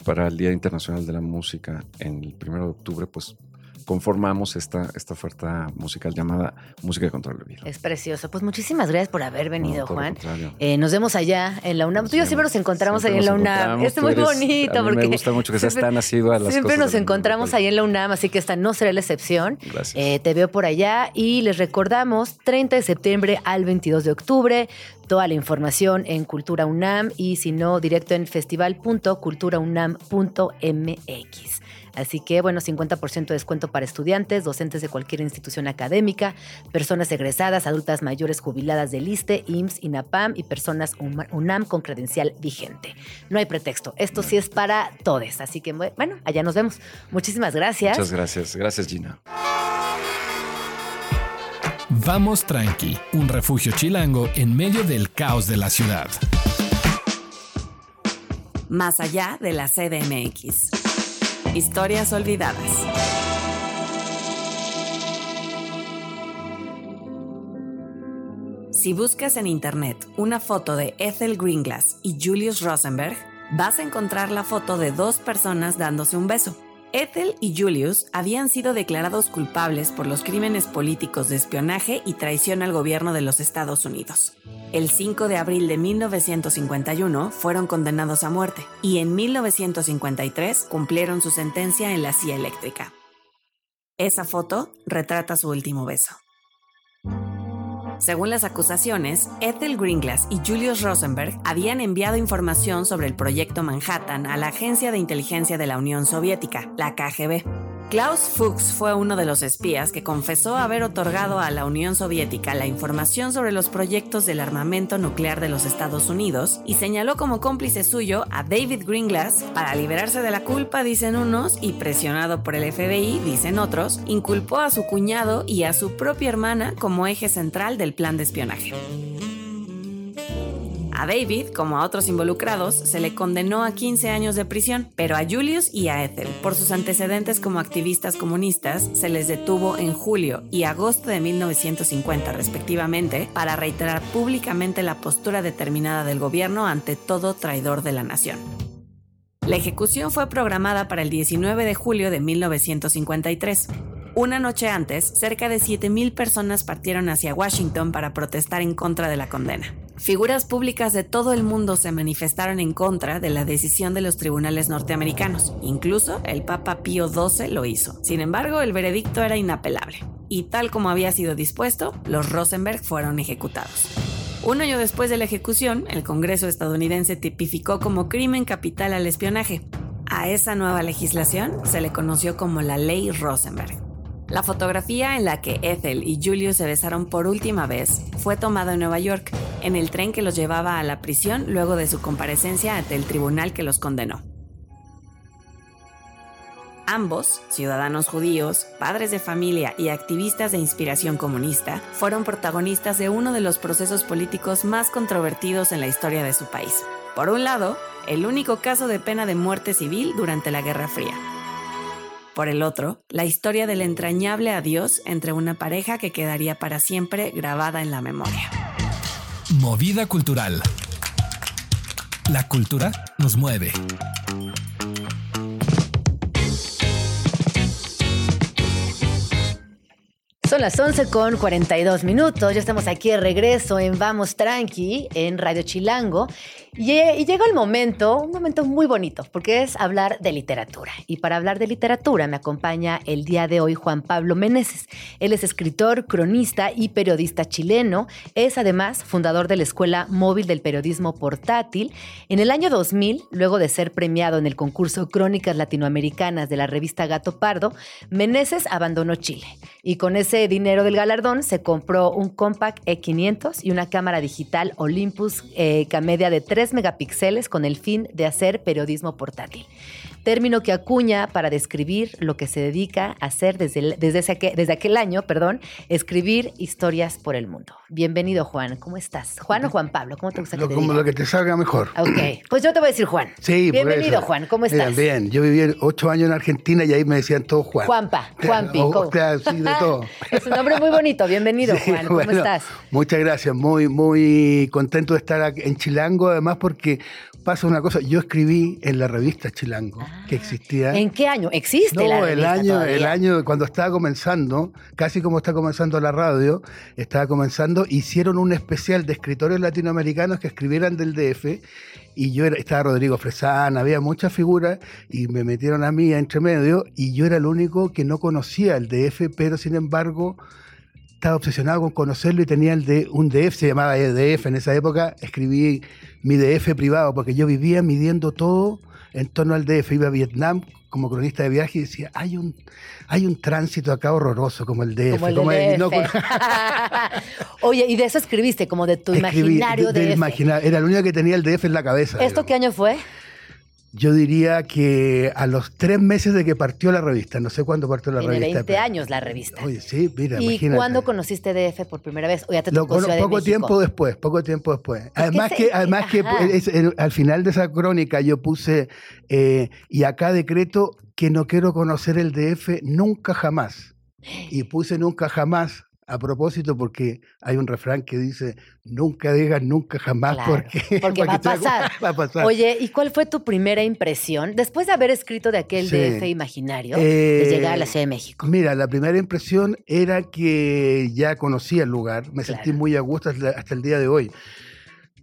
para el Día Internacional de la Música en el primero de octubre, pues conformamos esta, esta oferta musical llamada Música contra el Olvido. Es precioso. Pues muchísimas gracias por haber venido, Juan. Eh, nos vemos allá en la UNAM. Tú y yo siempre nos encontramos ahí en la UNAM. Es muy bonito. porque me gusta mucho que seas tan nacido a las Siempre nos encontramos ahí en la UNAM, así que esta no será la excepción. Gracias. Eh, te veo por allá y les recordamos 30 de septiembre al 22 de octubre. Toda la información en Cultura UNAM y si no, directo en festival.culturaunam.mx. Así que, bueno, 50% de descuento para estudiantes, docentes de cualquier institución académica, personas egresadas, adultas mayores jubiladas del ISTE, IMSS, INAPAM y personas UNAM con credencial vigente. No hay pretexto. Esto sí es para todos. Así que, bueno, allá nos vemos. Muchísimas gracias. Muchas gracias. Gracias, Gina. Vamos tranqui, un refugio chilango en medio del caos de la ciudad. Más allá de la CDMX. Historias olvidadas. Si buscas en internet una foto de Ethel Greenglass y Julius Rosenberg, vas a encontrar la foto de dos personas dándose un beso. Ethel y Julius habían sido declarados culpables por los crímenes políticos de espionaje y traición al gobierno de los Estados Unidos. El 5 de abril de 1951 fueron condenados a muerte y en 1953 cumplieron su sentencia en la silla eléctrica. Esa foto retrata su último beso. Según las acusaciones, Ethel Greenglass y Julius Rosenberg habían enviado información sobre el proyecto Manhattan a la Agencia de Inteligencia de la Unión Soviética, la KGB. Klaus Fuchs fue uno de los espías que confesó haber otorgado a la Unión Soviética la información sobre los proyectos del armamento nuclear de los Estados Unidos y señaló como cómplice suyo a David Greenglass para liberarse de la culpa, dicen unos, y presionado por el FBI, dicen otros, inculpó a su cuñado y a su propia hermana como eje central del plan de espionaje. A David, como a otros involucrados, se le condenó a 15 años de prisión, pero a Julius y a Ethel, por sus antecedentes como activistas comunistas, se les detuvo en julio y agosto de 1950 respectivamente para reiterar públicamente la postura determinada del gobierno ante todo traidor de la nación. La ejecución fue programada para el 19 de julio de 1953. Una noche antes, cerca de 7.000 personas partieron hacia Washington para protestar en contra de la condena. Figuras públicas de todo el mundo se manifestaron en contra de la decisión de los tribunales norteamericanos. Incluso el Papa Pío XII lo hizo. Sin embargo, el veredicto era inapelable. Y tal como había sido dispuesto, los Rosenberg fueron ejecutados. Un año después de la ejecución, el Congreso estadounidense tipificó como crimen capital al espionaje. A esa nueva legislación se le conoció como la Ley Rosenberg. La fotografía en la que Ethel y Julius se besaron por última vez fue tomada en Nueva York, en el tren que los llevaba a la prisión luego de su comparecencia ante el tribunal que los condenó. Ambos, ciudadanos judíos, padres de familia y activistas de inspiración comunista, fueron protagonistas de uno de los procesos políticos más controvertidos en la historia de su país. Por un lado, el único caso de pena de muerte civil durante la Guerra Fría. Por el otro, la historia del entrañable adiós entre una pareja que quedaría para siempre grabada en la memoria. Movida cultural. La cultura nos mueve. Son las 11 con 42 minutos. Ya estamos aquí de regreso en Vamos Tranqui, en Radio Chilango. Y, y, llega el momento, un momento muy bonito, porque es hablar de literatura. Y para hablar de literatura me acompaña el día de hoy Juan Pablo Meneses. Él es escritor, cronista y periodista chileno. Es además fundador de la Escuela Móvil del Periodismo Portátil. En el año 2000, luego de ser premiado en el concurso Crónicas Latinoamericanas de la revista Gato Pardo, Meneses abandonó Chile. Y con ese dinero del galardón se compró un Compact E500 y una cámara digital Olympus eh, Camedia de 3 megapíxeles con el fin de hacer periodismo portátil término que acuña para describir lo que se dedica a hacer desde, desde, ese, desde aquel año, perdón, escribir historias por el mundo. Bienvenido, Juan. ¿Cómo estás? Juan o Juan Pablo, ¿cómo te gusta que te Como lo que te salga mejor. Ok, pues yo te voy a decir Juan. Sí, Bienvenido, Juan. ¿Cómo estás? Bien, bien. Yo viví ocho años en Argentina y ahí me decían todo Juan. Juanpa, Juanpi. O, claro, sí, de todo. es un nombre muy bonito. Bienvenido, sí, Juan. ¿Cómo bueno, estás? Muchas gracias. Muy, muy contento de estar en Chilango, además porque pasa una cosa. Yo escribí en la revista Chilango, ah, que existía. ¿En qué año? ¿Existe no, la el año, todavía? el año cuando estaba comenzando, casi como está comenzando la radio, estaba comenzando, hicieron un especial de escritores latinoamericanos que escribieran del DF y yo era, estaba Rodrigo Fresán, había muchas figuras y me metieron a mí entre medio y yo era el único que no conocía el DF, pero sin embargo estaba obsesionado con conocerlo y tenía el de, un DF, se llamaba DF en esa época, escribí mi DF privado porque yo vivía midiendo todo en torno al DF, iba a Vietnam como cronista de viaje y decía, hay un, hay un tránsito acá horroroso como el DF. Como el, como DF. No, Oye, y de eso escribiste, como de tu Escribí, imaginario de, DF. Era el único que tenía el DF en la cabeza. ¿Esto digamos. qué año fue? Yo diría que a los tres meses de que partió la revista, no sé cuándo partió la Tiene revista. 20 años la revista. Oye, sí, mira, ¿Y imagínate. cuándo conociste DF por primera vez? O ya te Lo, tocó Ciudad poco tiempo después, poco tiempo después. Además se- que, además que es- al final de esa crónica yo puse, eh, y acá decreto que no quiero conocer el DF nunca jamás. Y puse nunca jamás a propósito porque hay un refrán que dice, nunca digas nunca jamás Claro, porque, porque va a pasar. va a pasar. Oye, ¿y cuál fue tu primera impresión después de haber escrito de aquel Sí. DF imaginario de Eh, llegar a la Ciudad de México? Mira, la primera impresión era que ya conocía el lugar, me sentí muy a gusto hasta el día de hoy.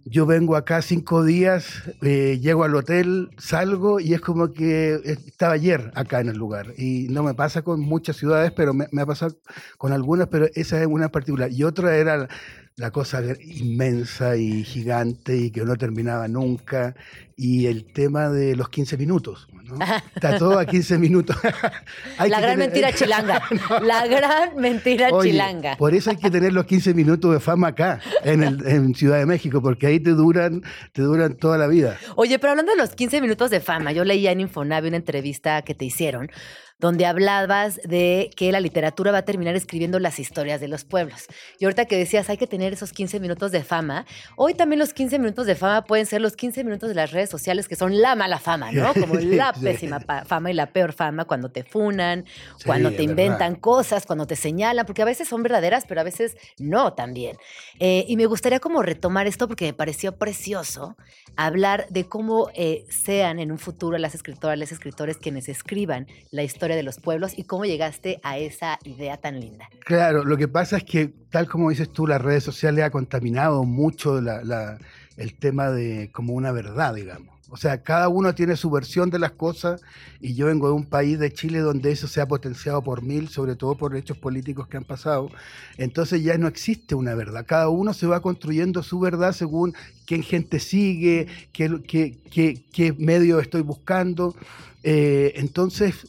Yo vengo acá cinco días, eh, llego al hotel, salgo y es como que estaba ayer acá en el lugar. Y no me pasa con muchas ciudades, pero me, ha pasado con algunas, pero esa es una particular. Y otra era la, cosa inmensa y gigante y que no terminaba nunca. Y el tema de los 15 minutos. ¿no? Está todo a 15 minutos. Hay La gran tener- mentira chilanga. La gran mentira chilanga. Por eso hay que tener los 15 minutos de fama acá, en, el- en Ciudad de México, porque ahí te duran, te duran toda la vida. Oye, pero hablando de los 15 minutos de fama, yo leía en Infonavi una entrevista que te hicieron donde hablabas de que la literatura va a terminar escribiendo las historias de los pueblos. Y ahorita que decías, hay que tener esos 15 minutos de fama, hoy también los 15 minutos de fama pueden ser los 15 minutos de las redes sociales, que son la mala fama, ¿no? Como la pésima fama y la peor fama cuando te funan, Sí, cuando te verdad. inventan cosas, cuando te señalan, porque a veces son verdaderas, pero a veces no también. Eh, y me gustaría como retomar esto porque me pareció precioso hablar de cómo eh, sean en un futuro las escritoras, los escritores quienes escriban la historia de los pueblos y cómo llegaste a esa idea tan linda. Claro, lo que pasa es que, tal como dices tú, las redes sociales ha contaminado mucho la- la- el tema de como una verdad, digamos. O sea, cada uno tiene su versión de las cosas y yo vengo de un país de Chile donde eso se ha potenciado por mil, sobre todo por hechos políticos que han pasado. Entonces ya no existe una verdad. Cada uno se va construyendo su verdad según quién gente sigue, qué, qué, qué, qué medio estoy buscando. Eh, entonces,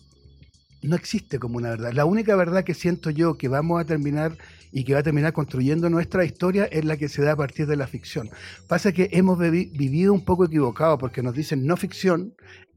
no existe como una verdad. La única verdad que siento yo que vamos a terminar y que va a terminar construyendo nuestra historia es la que se da a partir de la ficción. Pasa que hemos vivido un poco equivocado porque nos dicen no ficción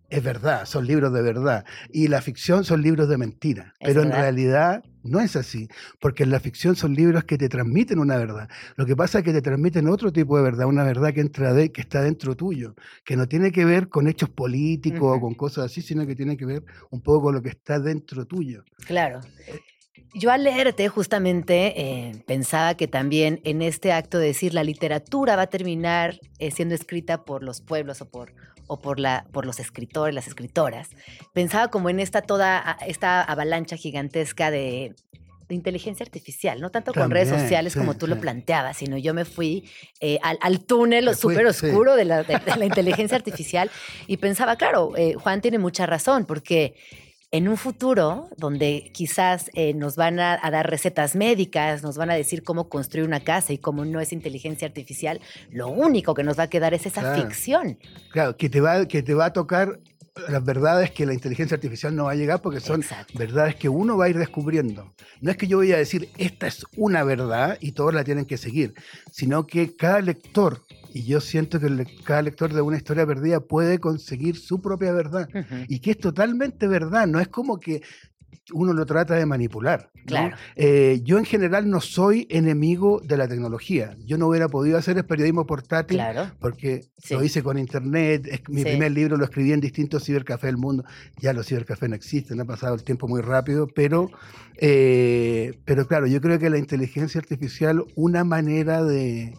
es verdad, son libros de verdad. Y la ficción son libros de mentira. Es Pero en realidad no es así, porque en la ficción son libros que te transmiten una verdad. Lo que pasa es que te transmiten otro tipo de verdad, una verdad que, entra de, que está dentro tuyo, que no tiene que ver con hechos políticos o con cosas así, sino que tiene que ver un poco con lo que está dentro tuyo. Claro. Yo al leerte justamente eh, pensaba que también en este acto de decir la literatura va a terminar eh, siendo escrita por los pueblos o por, o por, la, por los escritores, las escritoras, pensaba como en esta toda esta avalancha gigantesca de, de inteligencia artificial, no tanto con redes sociales como sí, tú lo planteabas, sino yo me fui eh, al, al túnel súper sí. oscuro de la, de- de la inteligencia artificial y pensaba, claro, eh, Juan tiene mucha razón, porque en un futuro donde quizás eh, nos van a, a dar recetas médicas, nos van a decir cómo construir una casa y cómo no es inteligencia artificial, lo único que nos va a quedar es esa Claro. ficción. Claro, que te va, que te va a tocar las verdades que la inteligencia artificial no va a llegar porque son Exacto. verdades que uno va a ir descubriendo. No es que yo voy a decir, esta es una verdad y todos la tienen que seguir, sino que cada lector, y yo siento que le- cada lector de una historia perdida puede conseguir su propia verdad y que es totalmente verdad, no es como que uno lo trata de manipular. ¿no? Claro. Eh, yo en general no soy enemigo de la tecnología. Yo no hubiera podido hacer el periodismo portátil Claro. porque Sí. lo hice con internet. es- mi Sí. primer libro lo escribí en distintos cibercafés del mundo. Ya los cibercafés no existen, ha pasado el tiempo muy rápido, pero, eh, pero claro, yo creo que la inteligencia artificial, una manera de,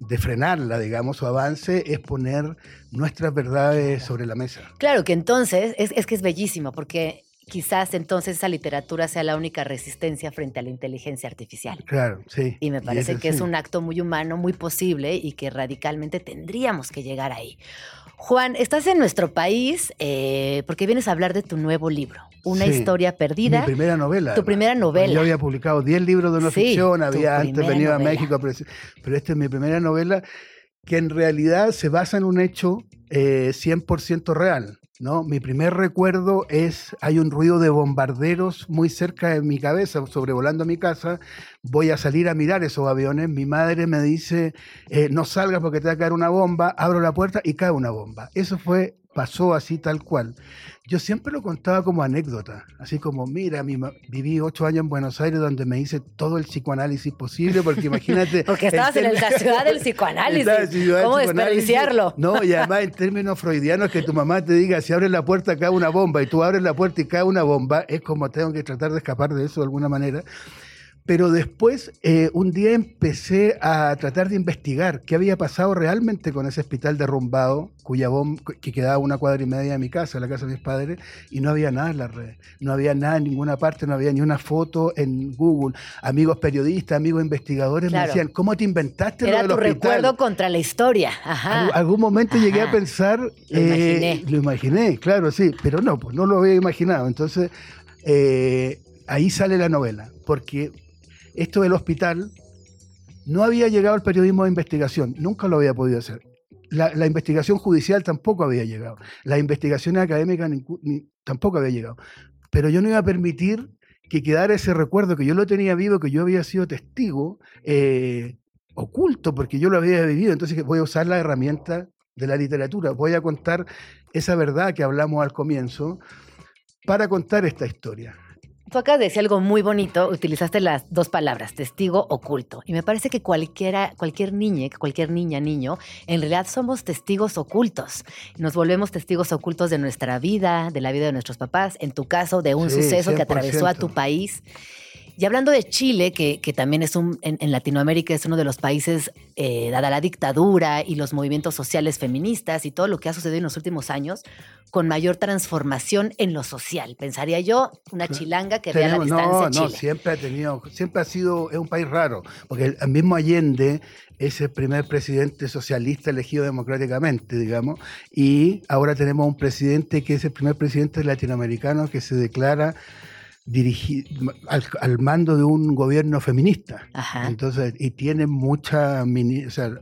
de frenarla, digamos, su avance, es poner nuestras verdades sobre la mesa. Claro que entonces es, es que es bellísimo porque quizás entonces esa literatura sea la única resistencia frente a la inteligencia artificial. Claro, sí. Y me parece que es un acto muy humano, muy posible y que radicalmente tendríamos que llegar ahí. Juan, estás en nuestro país eh, porque vienes a hablar de tu nuevo libro, Una Sí, historia perdida. Mi primera novela. Tu primera novela. Yo había publicado 10 libros de no Sí, ficción, había antes venido a. México, pero, pero esta es mi primera novela que en realidad se basa en un hecho eh, 100% real. ¿No? Mi primer recuerdo es, hay un ruido de bombarderos muy cerca de mi cabeza, sobrevolando mi casa, voy a salir a mirar esos aviones, mi madre me dice, eh, no salgas porque te va a caer una bomba, abro la puerta y cae una bomba. Eso fue, pasó así tal cual. Yo siempre lo contaba como anécdota, así como, mira, mi viví ocho años en Buenos Aires donde me hice todo el psicoanálisis posible, porque imagínate... Porque estabas en la ciudad del psicoanálisis. Ciudad ¿Cómo desperdiciarlo? No, y además en términos freudianos que tu mamá te diga, si abres la puerta cae una bomba, y tú abres la puerta y cae una bomba, es como tengo que tratar de escapar de eso de alguna manera. Pero después, eh, un día empecé a tratar de investigar qué había pasado realmente con ese hospital derrumbado, cuya bomba, que quedaba a una cuadra y media de mi casa, la casa de mis padres, y no había nada en las redes. No había nada en ninguna parte, no había ni una foto en Google. Amigos periodistas, amigos investigadores Claro. me decían, ¿cómo te inventaste Era lo tu del hospital? recuerdo contra la historia. Ajá. Al- algún momento llegué a pensar. Lo eh, imaginé. Lo imaginé, claro, sí, pero no, pues no lo había imaginado. Entonces, eh, ahí sale la novela, porque esto del hospital no había llegado al periodismo de investigación, nunca lo había podido hacer. La, investigación judicial tampoco había llegado. La investigación académica ningú- ni- tampoco había llegado. Pero yo no iba a permitir que quedara ese recuerdo que yo lo tenía vivo, que yo había sido testigo, eh, oculto, porque yo lo había vivido. Entonces voy a usar la herramienta de la literatura, voy a contar esa verdad que hablamos al comienzo para contar esta historia. Tú acabas de decir algo muy bonito, utilizaste las dos palabras, testigo oculto. Y me parece que cualquiera, cualquier niña, cualquier niña, niño, en realidad somos testigos ocultos. Nos volvemos testigos ocultos de nuestra vida, de la vida de nuestros papás, en tu caso, de un Sí, suceso que atravesó a 100%. tu país. Y hablando de Chile, que, que también es un, en, en Latinoamérica es uno de los países, eh, dada la dictadura y los movimientos sociales feministas y todo lo que ha sucedido en los últimos años, con mayor transformación en lo social. Pensaría yo, una chilanga que vea la distancia no, no, Chile. siempre ha tenido, siempre ha sido, es un país raro, porque el, mismo Allende es el primer presidente socialista elegido democráticamente, digamos, y ahora tenemos un presidente que es el primer presidente latinoamericano que se declara al, al mando de un gobierno feminista. Ajá. Entonces, y tiene mucha, o sea,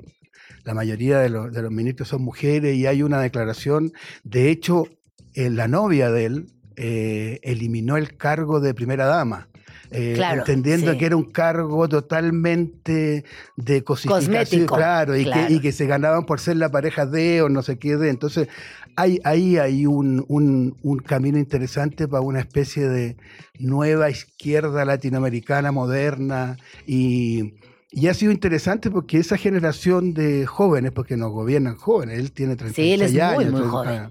la mayoría de los, de los ministros son mujeres y hay una declaración, de hecho, eh, la novia de él eh, eliminó el cargo de primera dama. Eh, Claro, entendiendo sí. que era un cargo totalmente de cosificación, claro, y, claro. Que, y que se ganaban por ser la pareja de o no sé qué de. Entonces, hay, ahí hay un, un- un camino interesante para una especie de nueva izquierda latinoamericana moderna y, y ha sido interesante porque esa generación de jóvenes, porque nos gobiernan jóvenes, él tiene 36 Sí, él es años. muy joven.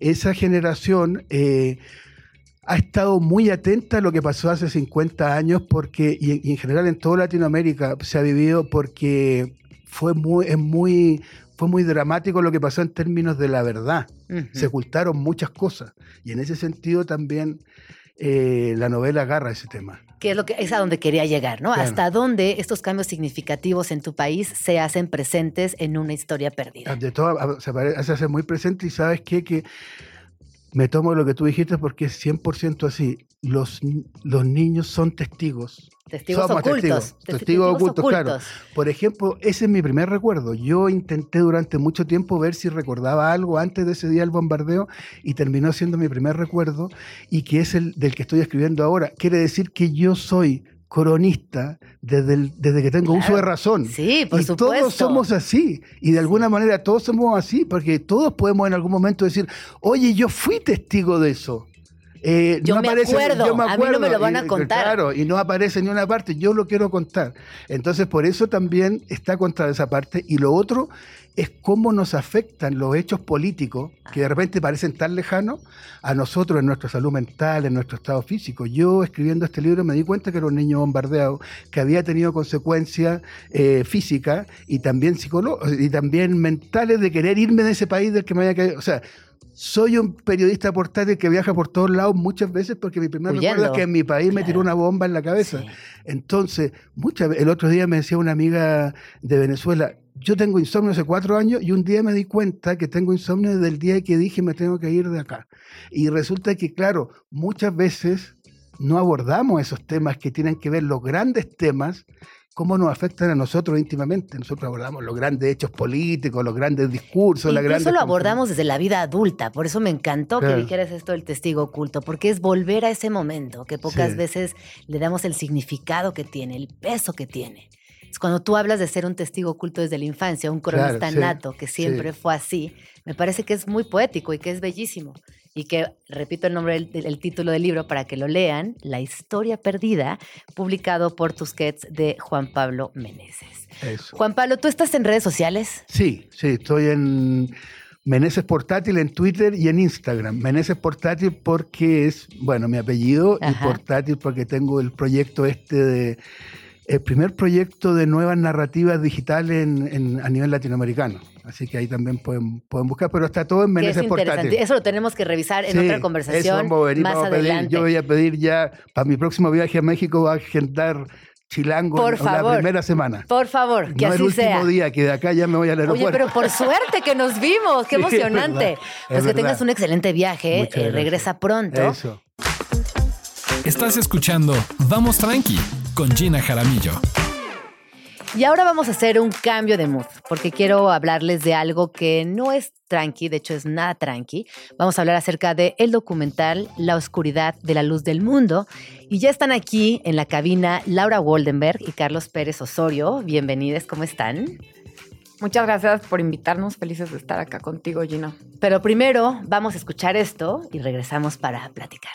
esa generación eh, ha estado muy atenta a lo que pasó hace 50 años porque, y, en general en toda Latinoamérica se ha vivido porque fue muy, es muy, fue muy dramático lo que pasó en términos de la verdad. Ujú. Se ocultaron muchas cosas. Y en ese sentido también eh, la novela agarra ese tema. que es lo que es a donde quería llegar, ¿no? Claro. Hasta dónde estos cambios significativos en tu país se hacen presentes en una historia perdida. De todo, se hace muy presente y sabes qué? que me tomo lo que tú dijiste porque es 100% así. Los, los niños son testigos. Testigos Somos ocultos. testigos, tes- testigos ocultos, claro. Por ejemplo, ese es mi primer recuerdo. Yo intenté durante mucho tiempo ver si recordaba algo antes de ese día del bombardeo y terminó siendo mi primer recuerdo y que es el del que estoy escribiendo ahora. Quiere decir que yo soy cronista desde, el- desde que tengo uso de razón. Sí, por y supuesto. todos somos así. Y de alguna manera todos somos así, porque todos podemos en algún momento decir, oye, yo fui testigo de eso. Eh, Yo me acuerdo, a mí no me lo van a y- contar. Claro, y no aparece en una parte, yo lo quiero contar. Entonces, por eso también está contra esa parte. Y lo otro es cómo nos afectan los hechos políticos, que de repente parecen tan lejanos, a nosotros en nuestra salud mental, en nuestro estado físico. Yo escribiendo este libro me di cuenta que era un niño bombardeado, que había tenido consecuencias eh, físicas y también psicológicas, y también mentales de querer irme de ese país del que me había caído. O sea, soy un periodista portátil que viaja por todos lados muchas veces porque mi primer Huyendo. recuerdo es que en mi país me tiró una bomba en la cabeza. Sí. Entonces, muchas el otro día me decía una amiga de Venezuela, yo tengo insomnio hace cuatro años y un día me di cuenta que tengo insomnio desde el día que dije me tengo que ir de acá. Y resulta que, claro, muchas veces no abordamos esos temas que tienen que ver los grandes temas, cómo nos afectan a nosotros íntimamente. Nosotros abordamos los grandes hechos políticos, los grandes discursos, grandes... Incluso lo abordamos desde la vida adulta, por eso me encantó que Claro. dijeras esto del testigo oculto, porque es volver a ese momento que pocas Sí. veces le damos el significado que tiene, el peso que tiene. Cuando tú hablas de ser un testigo oculto desde la infancia, un Claro, cronista sí, nato que siempre fue así, me parece que es muy poético y que es bellísimo. Y que, repito el nombre el título del libro para que lo lean, La historia perdida, publicado por Tusquets de Juan Pablo Meneses. Eso. Juan Pablo, ¿tú estás en redes sociales? Sí, sí, estoy en Meneses Portátil en Twitter y en Instagram. Meneses Portátil porque es, bueno, mi apellido Ajá. y portátil porque tengo el proyecto este de, el primer proyecto de nuevas narrativas digitales en, en- a nivel latinoamericano. Así que ahí también pueden, pueden buscar, pero está todo en es Meneses. Portátil. Eso lo tenemos que revisar en Sí, otra eso conversación vamos a venir, más vamos a pedir. adelante. Yo voy a pedir ya, para mi próximo viaje a México, voy a agendar Chilango Por en la favor. primera semana. Por favor, que no el así último sea. día, que de acá ya me voy al Oye, aeropuerto. pero por suerte que nos vimos, qué Sí, es emocionante. verdad, pues es que verdad. tengas un excelente viaje, eh, regresa pronto. Eso. Estás escuchando Vamos Tranqui con Gina Jaramillo. Y ahora vamos a hacer un cambio de mood, porque quiero hablarles de algo que no es tranqui, de hecho es nada tranqui. Vamos a hablar acerca del el documental La oscuridad de la luz del mundo. Y ya están aquí en la cabina Laura Waldenberg y Carlos Pérez Osorio. Bienvenidos, ¿cómo están? Muchas gracias por invitarnos. Felices de estar acá contigo, Gina. Pero primero vamos a escuchar esto y regresamos para platicar.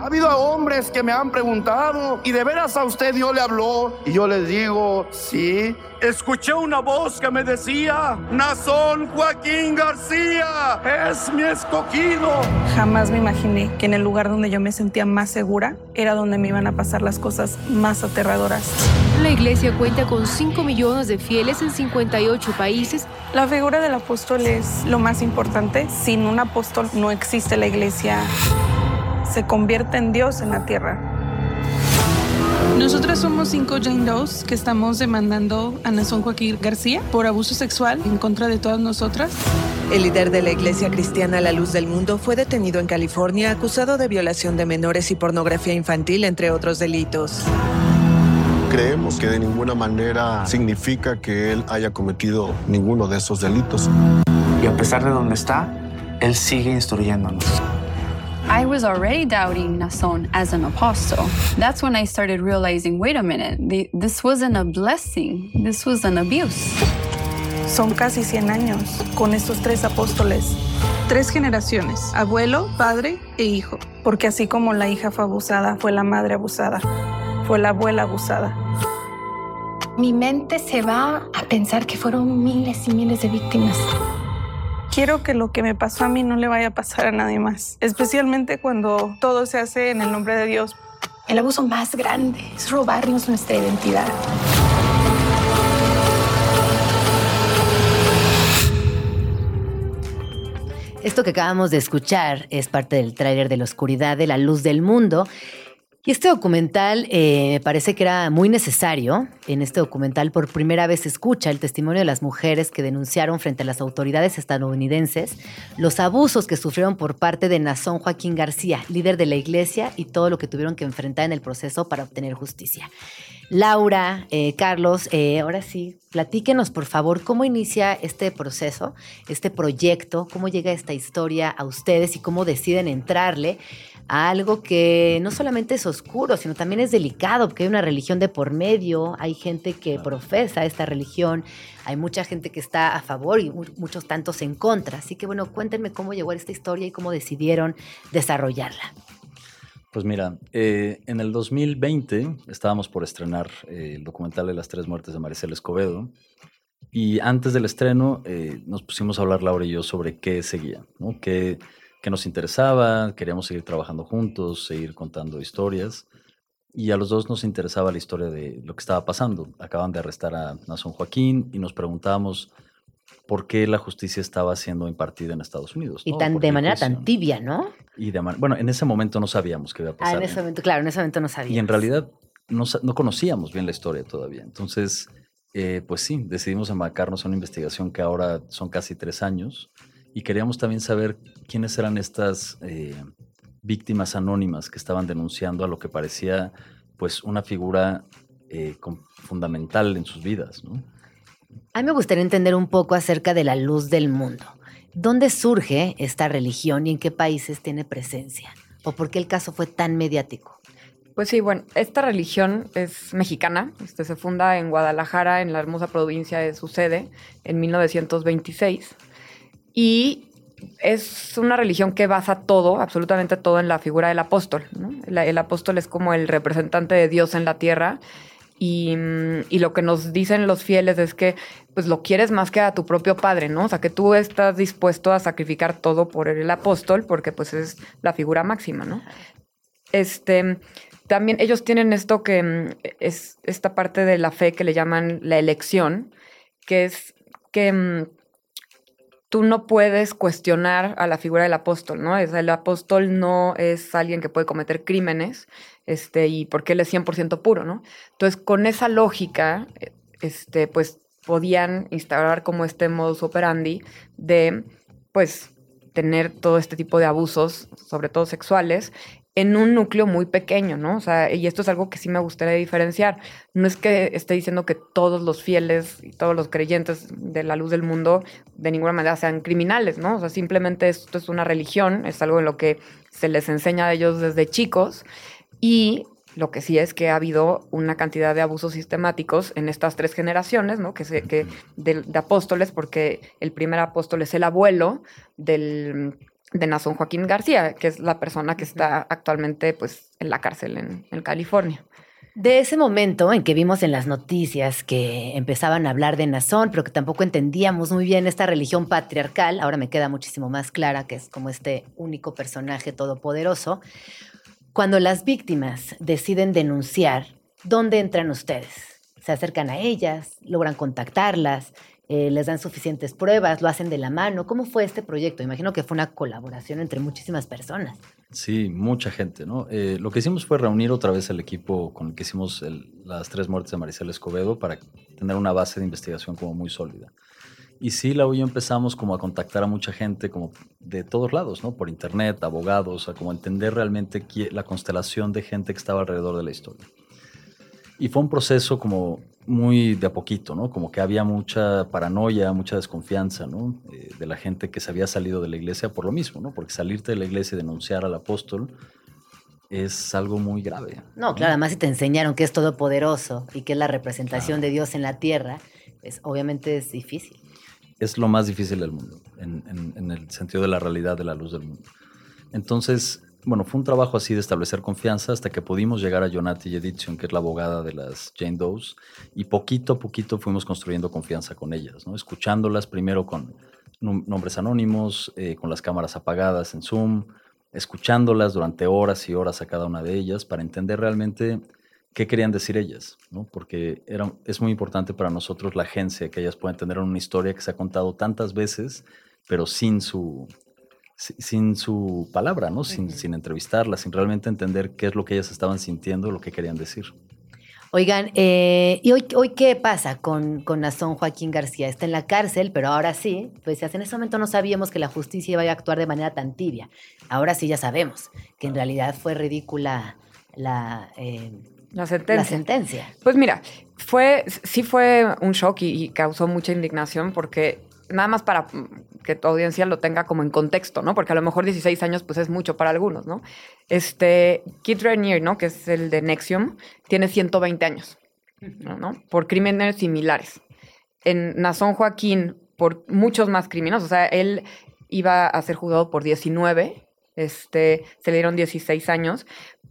Ha habido hombres que me han preguntado, ¿y de veras a usted Dios le habló? Y yo les digo, sí. Escuché una voz que me decía, Nazón Joaquín García es mi escogido. Jamás me imaginé que en el lugar donde yo me sentía más segura era donde me iban a pasar las cosas más aterradoras. La iglesia cuenta con 5 millones de fieles en 58 países. La figura del apóstol es lo más importante. Sin un apóstol no existe la iglesia. Se convierte en Dios en la tierra. Nosotras somos cinco Jane Does que estamos demandando a Nazón Joaquín García por abuso sexual en contra de todas nosotras. El líder de la Iglesia Cristiana La Luz del Mundo fue detenido en California acusado de violación de menores y pornografía infantil, entre otros delitos. Creemos que de ninguna manera significa que él haya cometido ninguno de esos delitos. Y a pesar de donde está, él sigue instruyéndonos. I was already doubting Nason as an apostle. That's when I started realizing wait a minute, the, this wasn't a blessing, this was an abuse. Son casi 100 años con estos tres apóstoles. Tres generaciones, abuelo, padre e hijo. Porque así como la hija fue abusada, fue la madre abusada, fue la abuela abusada. Mi mente se va a pensar que fueron miles y miles de víctimas. Quiero que lo que me pasó a mí no le vaya a pasar a nadie más, especialmente cuando todo se hace en el nombre de Dios. El abuso más grande es robarnos nuestra identidad. Esto que acabamos de escuchar es parte del tráiler de la oscuridad de la luz del mundo. Y este documental eh, me parece que era muy necesario. En este documental por primera vez se escucha el testimonio de las mujeres que denunciaron frente a las autoridades estadounidenses los abusos que sufrieron por parte de Nazón Joaquín García, líder de la iglesia, y todo lo que tuvieron que enfrentar en el proceso para obtener justicia. Laura, eh, Carlos, eh, ahora sí, platíquenos por favor cómo inicia este proceso, este proyecto, cómo llega esta historia a ustedes y cómo deciden entrarle a algo que no solamente es oscuro, sino también es delicado, porque hay una religión de por medio, hay gente que profesa esta religión, hay mucha gente que está a favor y muchos tantos en contra. Así que bueno, cuéntenme cómo llegó a esta historia y cómo decidieron desarrollarla. Pues mira, eh, en el 2020 estábamos por estrenar eh, el documental de las tres muertes de Maricel Escobedo. Y antes del estreno eh, nos pusimos a hablar Laura y yo sobre qué seguía, ¿no? qué, qué nos interesaba, queríamos seguir trabajando juntos, seguir contando historias. Y a los dos nos interesaba la historia de lo que estaba pasando. Acaban de arrestar a Nason Joaquín y nos preguntábamos por qué la justicia estaba siendo impartida en Estados Unidos. Y tan, de manera tan tibia, ¿no? Y de bueno, en ese momento no sabíamos qué iba a pasar. Ah, en ese momento, claro, en ese momento no sabíamos. Y en realidad no, no conocíamos bien la historia todavía. Entonces, eh, pues sí, decidimos embarcarnos en una investigación que ahora son casi tres años y queríamos también saber quiénes eran estas eh, víctimas anónimas que estaban denunciando a lo que parecía pues una figura eh, fundamental en sus vidas, ¿no? A mí me gustaría entender un poco acerca de la luz del mundo. ¿Dónde surge esta religión y en qué países tiene presencia? ¿O por qué el caso fue tan mediático? Pues sí, bueno, esta religión es mexicana, este, se funda en Guadalajara, en la hermosa provincia de su sede, en 1926. Y es una religión que basa todo, absolutamente todo, en la figura del apóstol. el apóstol es como el representante de Dios en la tierra Mm, y, lo que nos dicen los fieles es que pues lo quieres más que a tu propio padre, ¿no? O sea, que tú estás dispuesto a sacrificar todo por el apóstol porque pues es la figura máxima, ¿no? Este, también ellos tienen esto que mm, es esta parte de la fe que le llaman la elección, que es que mm, tú no puedes cuestionar a la figura del apóstol, ¿no? Es, el apóstol no es alguien que puede cometer crímenes, este, y porque él es 100% puro, ¿no? Entonces, con esa lógica, este, pues podían instaurar como este modus operandi de, pues, tener todo este tipo de abusos, sobre todo sexuales, en un núcleo muy pequeño, ¿no? O sea, y esto es algo que sí me gustaría diferenciar. No es que esté diciendo que todos los fieles y todos los creyentes de la luz del mundo de ninguna manera sean criminales, ¿no? O sea, simplemente esto es una religión, es algo en lo que se les enseña a ellos desde chicos y lo que sí es que ha habido una cantidad de abusos sistemáticos en estas tres generaciones, ¿no? Que, se, que de, de apóstoles, porque el primer apóstol es el abuelo del de Nazón Joaquín García, que es la persona que está actualmente pues, en la cárcel en, California. De ese momento en que vimos en las noticias que empezaban a hablar de Nazón, pero que tampoco entendíamos muy bien esta religión patriarcal, ahora me queda muchísimo más clara que es como este único personaje todopoderoso. Cuando las víctimas deciden denunciar, ¿dónde entran ustedes? ¿Se acercan a ellas? ¿Logran contactarlas? Eh, les dan suficientes pruebas, lo hacen de la mano. ¿Cómo fue este proyecto? Imagino que fue una colaboración entre muchísimas personas. Sí, mucha gente, ¿no? Eh, lo que hicimos fue reunir otra vez el equipo con el que hicimos las tres muertes de Maricel Escobedo para tener una base de investigación como muy sólida. Y sí, la y yo empezamos como a contactar a mucha gente como de todos lados, ¿no? Por internet, abogados, a como entender realmente la constelación de gente que estaba alrededor de la historia. Y fue un proceso como muy de a poquito, ¿no? Como que había mucha paranoia, mucha desconfianza, ¿no? Eh, de la gente que se había salido de la iglesia por lo mismo, ¿no? Porque salirte de la iglesia y denunciar al apóstol es algo muy grave. No, claro, además si te enseñaron que es todopoderoso y que es la representación de Dios en la tierra, pues obviamente es difícil. Es lo más difícil del mundo, en, en- en el sentido de la realidad de la luz del mundo. Entonces, bueno, fue un trabajo así de establecer confianza hasta que pudimos llegar a Jonati Edition, que es la abogada de las Jane Does, y poquito a poquito fuimos construyendo confianza con ellas, ¿no? Escuchándolas primero con nombres anónimos, eh, con las cámaras apagadas en Zoom, escuchándolas durante horas y horas a cada una de ellas para entender realmente qué querían decir ellas, ¿no? Porque era, es muy importante para nosotros la agencia, que ellas puedan tener una historia que se ha contado tantas veces, pero sin su, sin su palabra, ¿no? Sin, sin entrevistarlas, sin realmente entender qué es lo que ellas estaban sintiendo, lo que querían decir. Oigan, eh, ¿y hoy, hoy qué pasa con, con Nazón Joaquín García? Está en la cárcel, pero ahora sí, pues en ese momento no sabíamos que la justicia iba a actuar de manera tan tibia. Ahora sí ya sabemos que en realidad fue ridícula la, eh, La sentencia. la sentencia. Pues mira, fue, sí fue un shock y, y causó mucha indignación porque nada más para mm, que tu audiencia lo tenga como en contexto, ¿no? Porque a lo mejor 16 años pues es mucho para algunos, ¿no? Este, Kit Renier, ¿no? Que es el de Nexium, tiene 120 años, ¿no? Por crímenes similares. En Nazón Joaquín, por muchos más crímenes, o sea, él iba a ser juzgado por 19, este, se le dieron 16 años,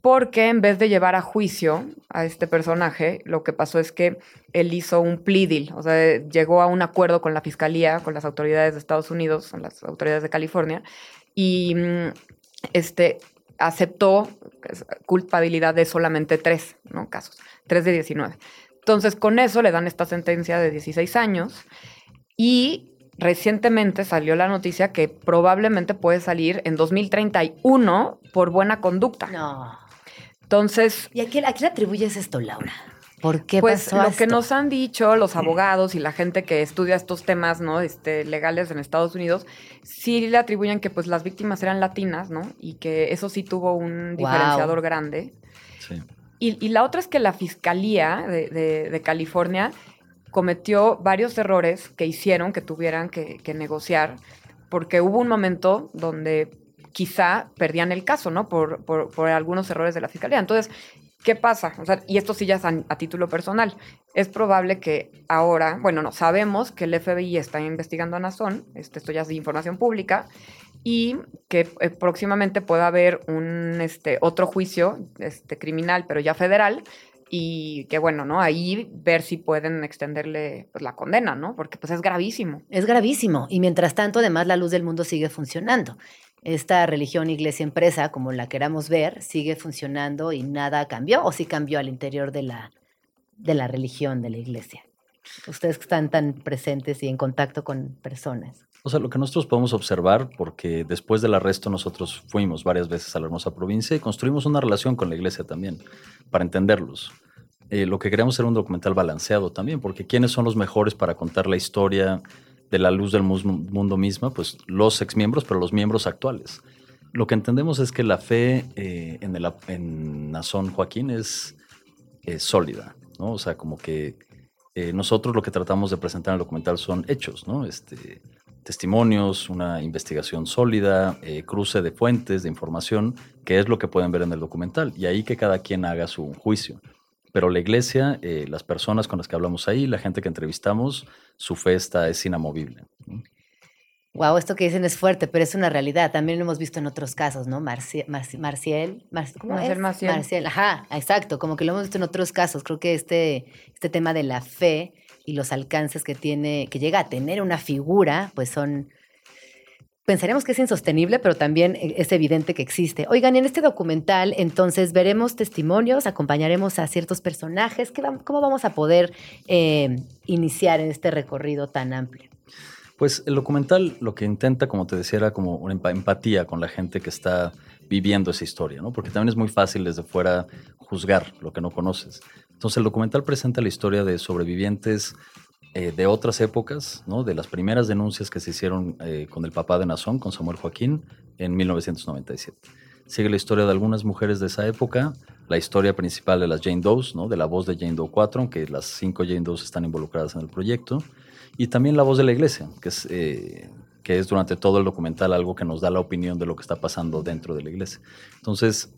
porque en vez de llevar a juicio a este personaje, lo que pasó es que él hizo un plea o sea, llegó a un acuerdo con la fiscalía, con las autoridades de Estados Unidos, con las autoridades de California, y mm, este, aceptó culpabilidad de solamente tres ¿no? casos, tres de 19. Entonces, con eso le dan esta sentencia de 16 años y recientemente salió la noticia que probablemente puede salir en 2031 por buena conducta. No. Entonces... ¿Y a quién, a quién le atribuyes esto, Laura? ¿Por qué pues pasó lo que nos han dicho los abogados y la gente que estudia estos temas no este, legales en Estados Unidos sí le atribuyen que pues las víctimas eran latinas no y que eso sí tuvo un diferenciador grande. Sí. y, y la otra es que la fiscalía de, de- de California cometió varios errores que hicieron que tuvieran que, que negociar, porque hubo un momento donde quizá perdían el caso, ¿no? Por, por- por algunos errores de la fiscalía. Entonces, ¿qué pasa? O sea, y esto sí ya es a, a título personal. Es probable que ahora, bueno, no, sabemos que el FBI está investigando a Nazón, este, esto ya es de información pública, y que eh, próximamente pueda haber un este, otro juicio este, criminal, pero ya federal, y que bueno, ¿no? Ahí ver si pueden extenderle pues, la condena, ¿no? Porque pues es gravísimo. Es gravísimo. Y mientras tanto, además, la luz del mundo sigue funcionando. Esta religión, iglesia, empresa, como la queramos ver, sigue funcionando y nada cambió, o sí cambió al interior de la, de la religión, de la iglesia. Ustedes están tan presentes y en contacto con personas. O sea, lo que nosotros podemos observar, porque después del arresto nosotros fuimos varias veces a la hermosa provincia y construimos una relación con la iglesia también, para entenderlos. Eh, lo que queríamos era un documental balanceado también, porque ¿quiénes son los mejores para contar la historia de la luz del mundo misma? Pues los exmiembros, pero los miembros actuales. Lo que entendemos es que la fe eh, en, el, en Nazón Joaquín es, es sólida, ¿no? O sea, como que eh, nosotros lo que tratamos de presentar en el documental son hechos, ¿no? Este, testimonios, una investigación sólida, eh, cruce de fuentes, de información, que es lo que pueden ver en el documental. Y ahí que cada quien haga su juicio. Pero la iglesia, eh, las personas con las que hablamos ahí, la gente que entrevistamos, su fe está, es inamovible. Wow, esto que dicen es fuerte, pero es una realidad. También lo hemos visto en otros casos, ¿no? Marci- Marci- Marciel, Mar- ¿cómo Marciel es? Maciel. ajá, exacto. Como que lo hemos visto en otros casos. Creo que este, este tema de la fe y los alcances que tiene, que llega a tener una figura, pues son. Pensaríamos que es insostenible, pero también eh, es evidente que existe. Oigan, en este documental, entonces, veremos testimonios, acompañaremos a ciertos personajes. ¿Qué vam- ¿Cómo vamos a poder eh, iniciar en este recorrido tan amplio? Pues el documental lo que intenta, como te decía, era como una empa- empatía con la gente que está viviendo esa historia, ¿no? Porque también es muy fácil desde fuera juzgar lo que no conoces. Entonces el documental presenta la historia de sobrevivientes eh, de otras épocas, ¿no? De las primeras denuncias que se hicieron eh, con el papá de Nazón, con Samuel Joaquín, en 1997. sigue la historia de algunas mujeres de esa época, la historia principal de las Jane Does, ¿no? de la voz de Jane Doe 4, aunque las cinco Jane Does están involucradas en el proyecto, y también la voz de la iglesia, que es, eh, que es durante todo el documental algo que nos da la opinión de lo que está pasando dentro de la iglesia. Entonces,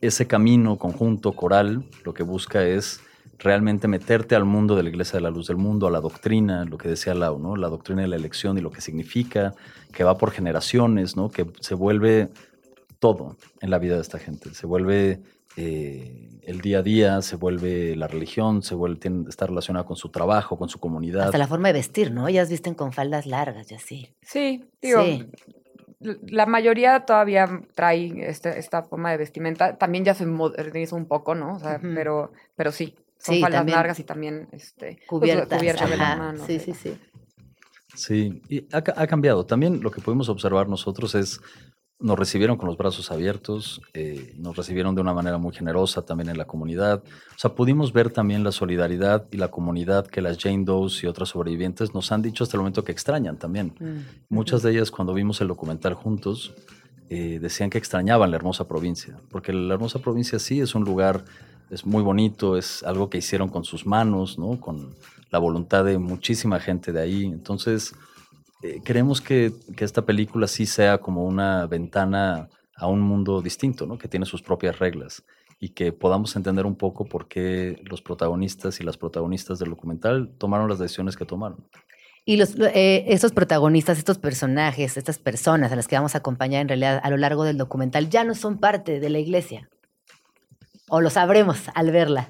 ese camino conjunto, coral, lo que busca es realmente meterte al mundo de la Iglesia de la Luz del Mundo, a la doctrina, lo que decía Lau, ¿no? La doctrina de la elección y lo que significa, que va por generaciones, ¿no? Que se vuelve todo en la vida de esta gente. Se vuelve eh, el día a día, se vuelve la religión, se vuelve, tiene, está relacionada con su trabajo, con su comunidad. Hasta la forma de vestir, ¿no? Ellas visten con faldas largas y así. Sí, digo, Sí. la mayoría todavía trae este- esta forma de vestimenta. También ya se moderniza un poco, ¿no? O sea, pero, pero sí, son Sí, faldas también. largas y también este, pues, Cubiertas. cubiertas de la ajá. mano. sí, sí, sí. Sí, y ha, ha cambiado. También lo que pudimos observar nosotros es, nos recibieron con los brazos abiertos, eh, nos recibieron de una manera muy generosa también en la comunidad. O sea, pudimos ver también la solidaridad y la comunidad que las Jane Does y otras sobrevivientes nos han dicho hasta el momento que extrañan también. Muchas de ellas cuando vimos el documental juntos eh, decían que extrañaban la hermosa provincia, porque la hermosa provincia sí es un lugar, es muy bonito, es algo que hicieron con sus manos, ¿no? con la voluntad de muchísima gente de ahí. Entonces, eh, queremos que, que esta película sí sea como una ventana a un mundo distinto, ¿no? que tiene sus propias reglas y que podamos entender un poco por qué los protagonistas y las protagonistas del documental tomaron las decisiones que tomaron. Y los, eh, estos protagonistas, estos personajes, estas personas a las que vamos a acompañar en realidad a lo largo del documental ya no son parte de la iglesia. O lo sabremos al verla.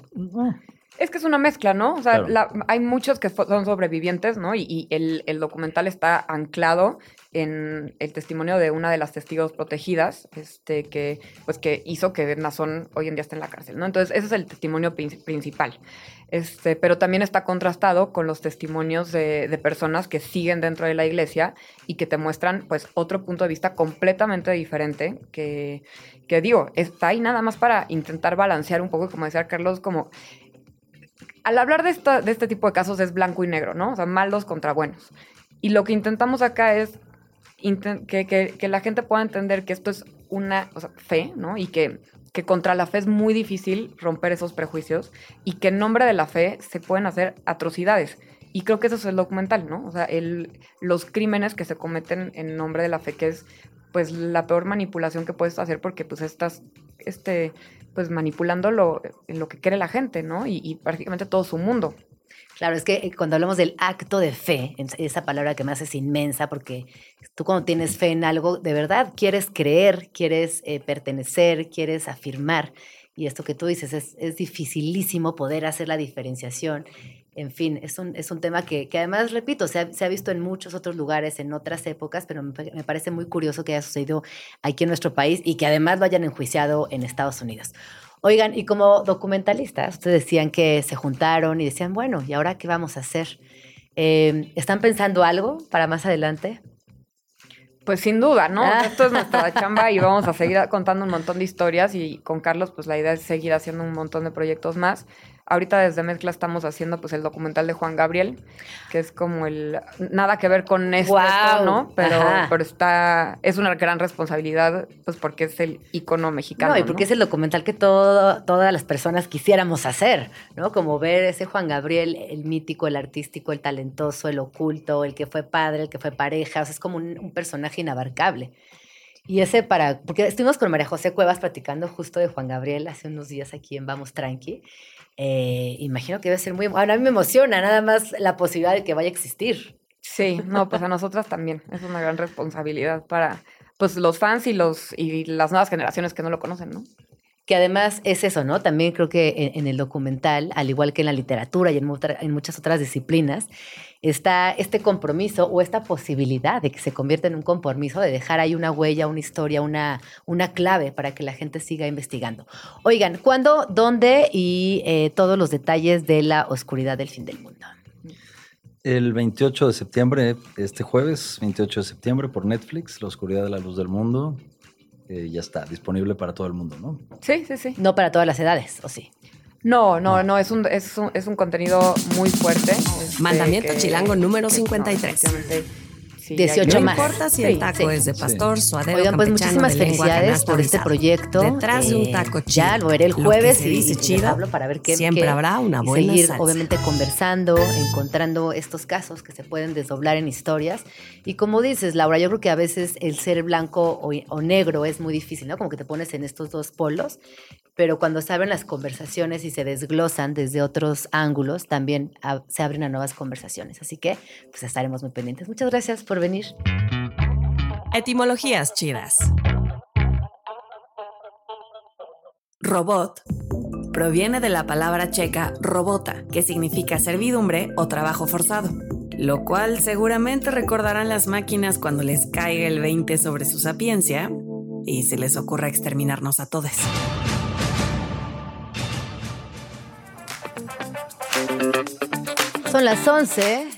Es que es una mezcla, ¿no? O sea, Claro. la- hay muchos que son sobrevivientes, ¿no? Y, y el, el documental está anclado en el testimonio de una de las testigos protegidas, este, que, pues, que hizo que Nazón hoy en día esté en la cárcel, ¿no? Entonces, ese es el testimonio prin- principal. Este, pero también está contrastado con los testimonios de, de personas que siguen dentro de la iglesia y que te muestran, pues, otro punto de vista completamente diferente que, que digo, está ahí nada más para intentar balancear un poco, como decía Carlos, como al hablar de, esta, de este tipo de casos es blanco y negro, ¿no? O sea, malos contra buenos. Y lo que intentamos acá es que, que- que la gente pueda entender que esto es una o sea, fe, ¿no? Y que, que contra la fe es muy difícil romper esos prejuicios y que en nombre de la fe se pueden hacer atrocidades. Y creo que eso es el documental, ¿no? O sea, el, los crímenes que se cometen en nombre de la fe, que es pues la peor manipulación que puedes hacer porque pues estás este, pues manipulando lo, lo que quiere la gente, ¿no? Y, y prácticamente todo su mundo. Claro, es que cuando hablamos del acto de fe, esa palabra que me hace es inmensa, porque tú cuando tienes fe en algo, de verdad quieres creer, quieres eh, pertenecer, quieres afirmar. Y esto que tú dices, es, es dificilísimo poder hacer la diferenciación. En fin, es un, es un tema que, que además, repito, se ha, visto en muchos otros lugares, en otras épocas, pero me, me parece muy curioso que haya sucedido aquí en nuestro país y que además lo hayan enjuiciado en Estados Unidos. Oigan, y como documentalistas, ustedes decían que se juntaron y decían, bueno, ¿y ahora qué vamos a hacer? Eh, ¿Están pensando algo para más adelante? Pues sin duda, ¿no? Ah. Esto es nuestra chamba y vamos a seguir contando un montón de historias y con Carlos pues la idea es seguir haciendo un montón de proyectos más. Ahorita desde Mezcla estamos haciendo pues el documental de Juan Gabriel, que es como el nada que ver con esto. ¿no? Pero, pero está es una gran responsabilidad pues porque es el icono mexicano. No, y porque es el documental que todo, todas las personas quisiéramos hacer, ¿no? Como ver ese Juan Gabriel, el mítico, el artístico, el talentoso, el oculto, el que fue padre, el que fue pareja, o sea, es como un, un personaje inabarcable. Y ese para, porque estuvimos con María José Cuevas platicando justo de Juan Gabriel hace unos días aquí en Vamos Tranqui. Eh, imagino que debe ser muy, ahora a mí me emociona nada más la posibilidad de que vaya a existir. Sí, no, pues a nosotras también. Es una gran responsabilidad para pues los fans y los y las nuevas generaciones que no lo conocen, ¿no? Que además es eso, ¿no? También creo que en, en el documental, al igual que en la literatura y en, en muchas otras disciplinas, está este compromiso o esta posibilidad de que se convierta en un compromiso de dejar ahí una huella, una historia, una, una clave para que la gente siga investigando. Oigan, ¿cuándo, dónde y eh, todos los detalles de la oscuridad del fin del mundo? El 28 de septiembre, este jueves, 28 de septiembre, por Netflix, La Oscuridad de la Luz del Mundo. eh, ya está, disponible para todo el mundo, ¿no? Sí, sí, sí. No para todas las edades, ¿o sí? No, no, no, es un, es un, es un contenido muy fuerte. este, Mandamiento que- chilango número que, 53. efectivamente, sí. 18 no más. importa si Sí, el taco sí. es de pastor, suadero, Oigan, pues muchísimas felicidades por este proyecto. Detrás de un Eh, taco chido. Ya lo veré el jueves y, dice chido, hablo para ver qué siempre qué- habrá una y buena seguir, salsa. obviamente, conversando, encontrando estos casos que se pueden desdoblar en historias. Y como dices, Laura, yo creo que a veces el ser blanco o, o negro es muy difícil, ¿no? Como que te pones en estos dos polos, pero cuando se abren las conversaciones y se desglosan desde otros ángulos, también ah, se abren a nuevas conversaciones. Así que, pues estaremos muy pendientes. Muchas gracias por venir. Etimologías chidas. Robot proviene de la palabra checa robota, que significa servidumbre o trabajo forzado, lo cual seguramente recordarán las máquinas cuando les caiga el 20 sobre su sapiencia y se les ocurra exterminarnos a todos. Son las 11.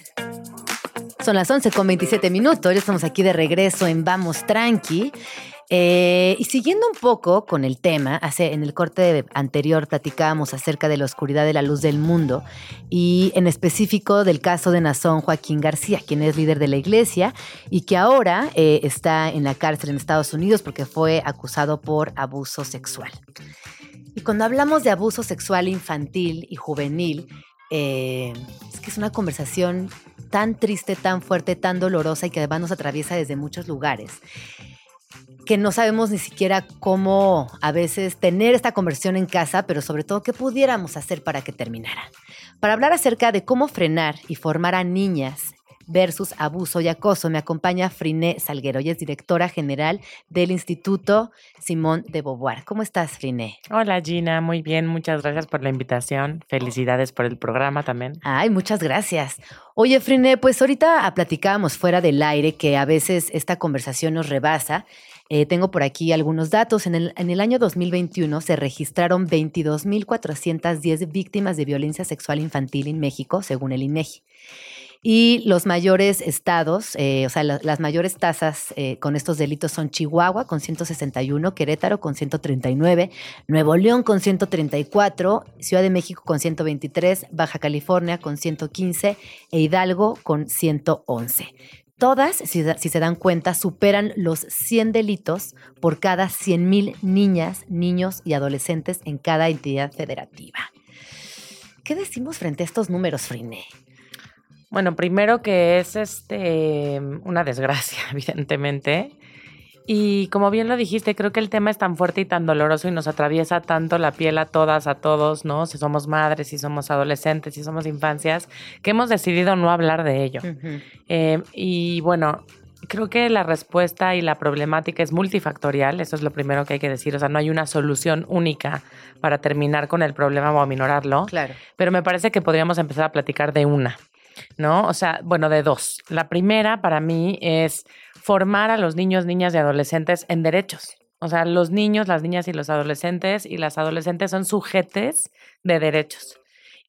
Son las 11 con 27 minutos. Ya estamos aquí de regreso en Vamos Tranqui. Eh, y siguiendo un poco con el tema, en el corte anterior platicábamos acerca de la oscuridad de la luz del mundo y en específico del caso de Nazón Joaquín García, quien es líder de la iglesia y que ahora eh, está en la cárcel en Estados Unidos porque fue acusado por abuso sexual. Y cuando hablamos de abuso sexual infantil y juvenil, eh, es que es una conversación tan triste, tan fuerte, tan dolorosa y que además nos atraviesa desde muchos lugares que no sabemos ni siquiera cómo a veces tener esta conversión en casa, pero sobre todo qué pudiéramos hacer para que terminara. Para hablar acerca de cómo frenar y formar a niñas versus abuso y acoso, me acompaña Friné Salguero, ella es directora general del Instituto Simón de Beauvoir. ¿Cómo estás, Friné? Hola Gina, muy bien, muchas gracias por la invitación. Felicidades por el programa también. Ay, muchas gracias. Oye, Friné, pues ahorita platicábamos fuera del aire que a veces esta conversación nos rebasa. Eh, tengo por aquí algunos datos. En el, en el año 2021 se registraron 22.410 víctimas de violencia sexual infantil en México, según el INEGI. Y los mayores estados, eh, o sea, la, las mayores tasas eh, con estos delitos son Chihuahua con 161, Querétaro con 139, Nuevo León con 134, Ciudad de México con 123, Baja California con 115 e Hidalgo con 111. Todas, si, si, se dan cuenta, superan los 100 delitos por cada 100.000 niñas, niños y adolescentes en cada entidad federativa. ¿Qué decimos frente a estos números, Friné? Bueno, primero que es este una desgracia, evidentemente. Y como bien lo dijiste, creo que el tema es tan fuerte y tan doloroso y nos atraviesa tanto la piel a todas, a todos, ¿no? Si somos madres, si somos adolescentes, si somos infancias, que hemos decidido no hablar de ello. Uh -huh. eh, y bueno, creo que la respuesta y la problemática es multifactorial, eso es lo primero que hay que decir, o sea, no hay una solución única para terminar con el problema o aminorarlo. Claro. Pero me parece que podríamos empezar a platicar de una. ¿No? O sea, bueno, de dos. La primera para mí es formar a los niños, niñas y adolescentes en derechos. O sea, los niños, las niñas y los adolescentes y las adolescentes son sujetes de derechos.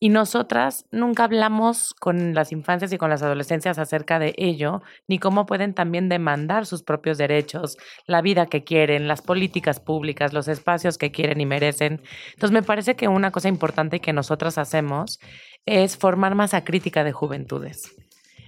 Y nosotras nunca hablamos con las infancias y con las adolescencias acerca de ello, ni cómo pueden también demandar sus propios derechos, la vida que quieren, las políticas públicas, los espacios que quieren y merecen. Entonces, me parece que una cosa importante que nosotras hacemos es formar masa crítica de juventudes.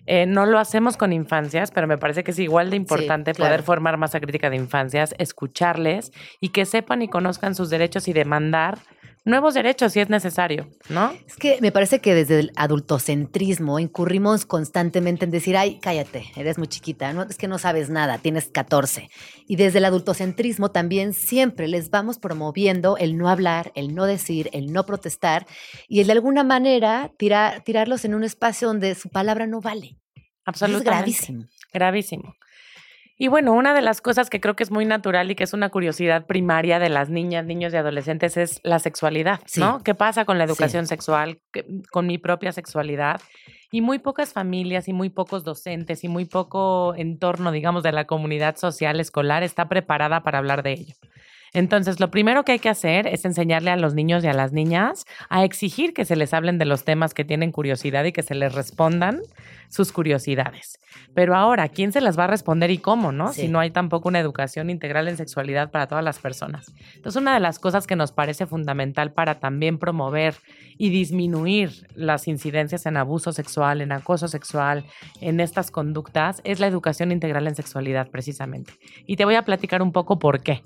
Eh, no lo hacemos con infancias, pero me parece que es igual de importante Sí, claro. poder formar masa crítica de infancias, escucharles y que sepan y conozcan sus derechos y demandar nuevos derechos si es necesario, ¿no? Es que me parece que desde el adultocentrismo incurrimos constantemente en decir, ay, cállate, eres muy chiquita, no, es que no sabes nada, tienes 14. Y desde el adultocentrismo también siempre les vamos promoviendo el no hablar, el no decir, el no protestar y el de alguna manera tirar, tirarlos en un espacio donde su palabra no vale. Absolutamente. Es gravísimo. Gravísimo. Y bueno, una de las cosas que creo que es muy natural y que es una curiosidad primaria de las niñas, niños y adolescentes es la sexualidad, Sí. ¿no? ¿Qué pasa con la Sí. educación sexual, ¿Qué- con mi propia sexualidad? Y muy pocas familias y muy pocos docentes y muy poco entorno, digamos, de la comunidad social escolar está preparada para hablar de ello. Entonces, lo primero que hay que hacer es enseñarle a los niños y a las niñas a exigir que se les hablen de los temas que tienen curiosidad y que se les respondan sus curiosidades. Pero ahora, ¿quién se las va a responder y cómo, no? Sí. Si no hay tampoco una educación integral en sexualidad para todas las personas. Entonces, una de las cosas que nos parece fundamental para también promover y disminuir las incidencias en abuso sexual, en acoso sexual, en estas conductas, es la educación integral en sexualidad, precisamente. Y te voy a platicar un poco por qué.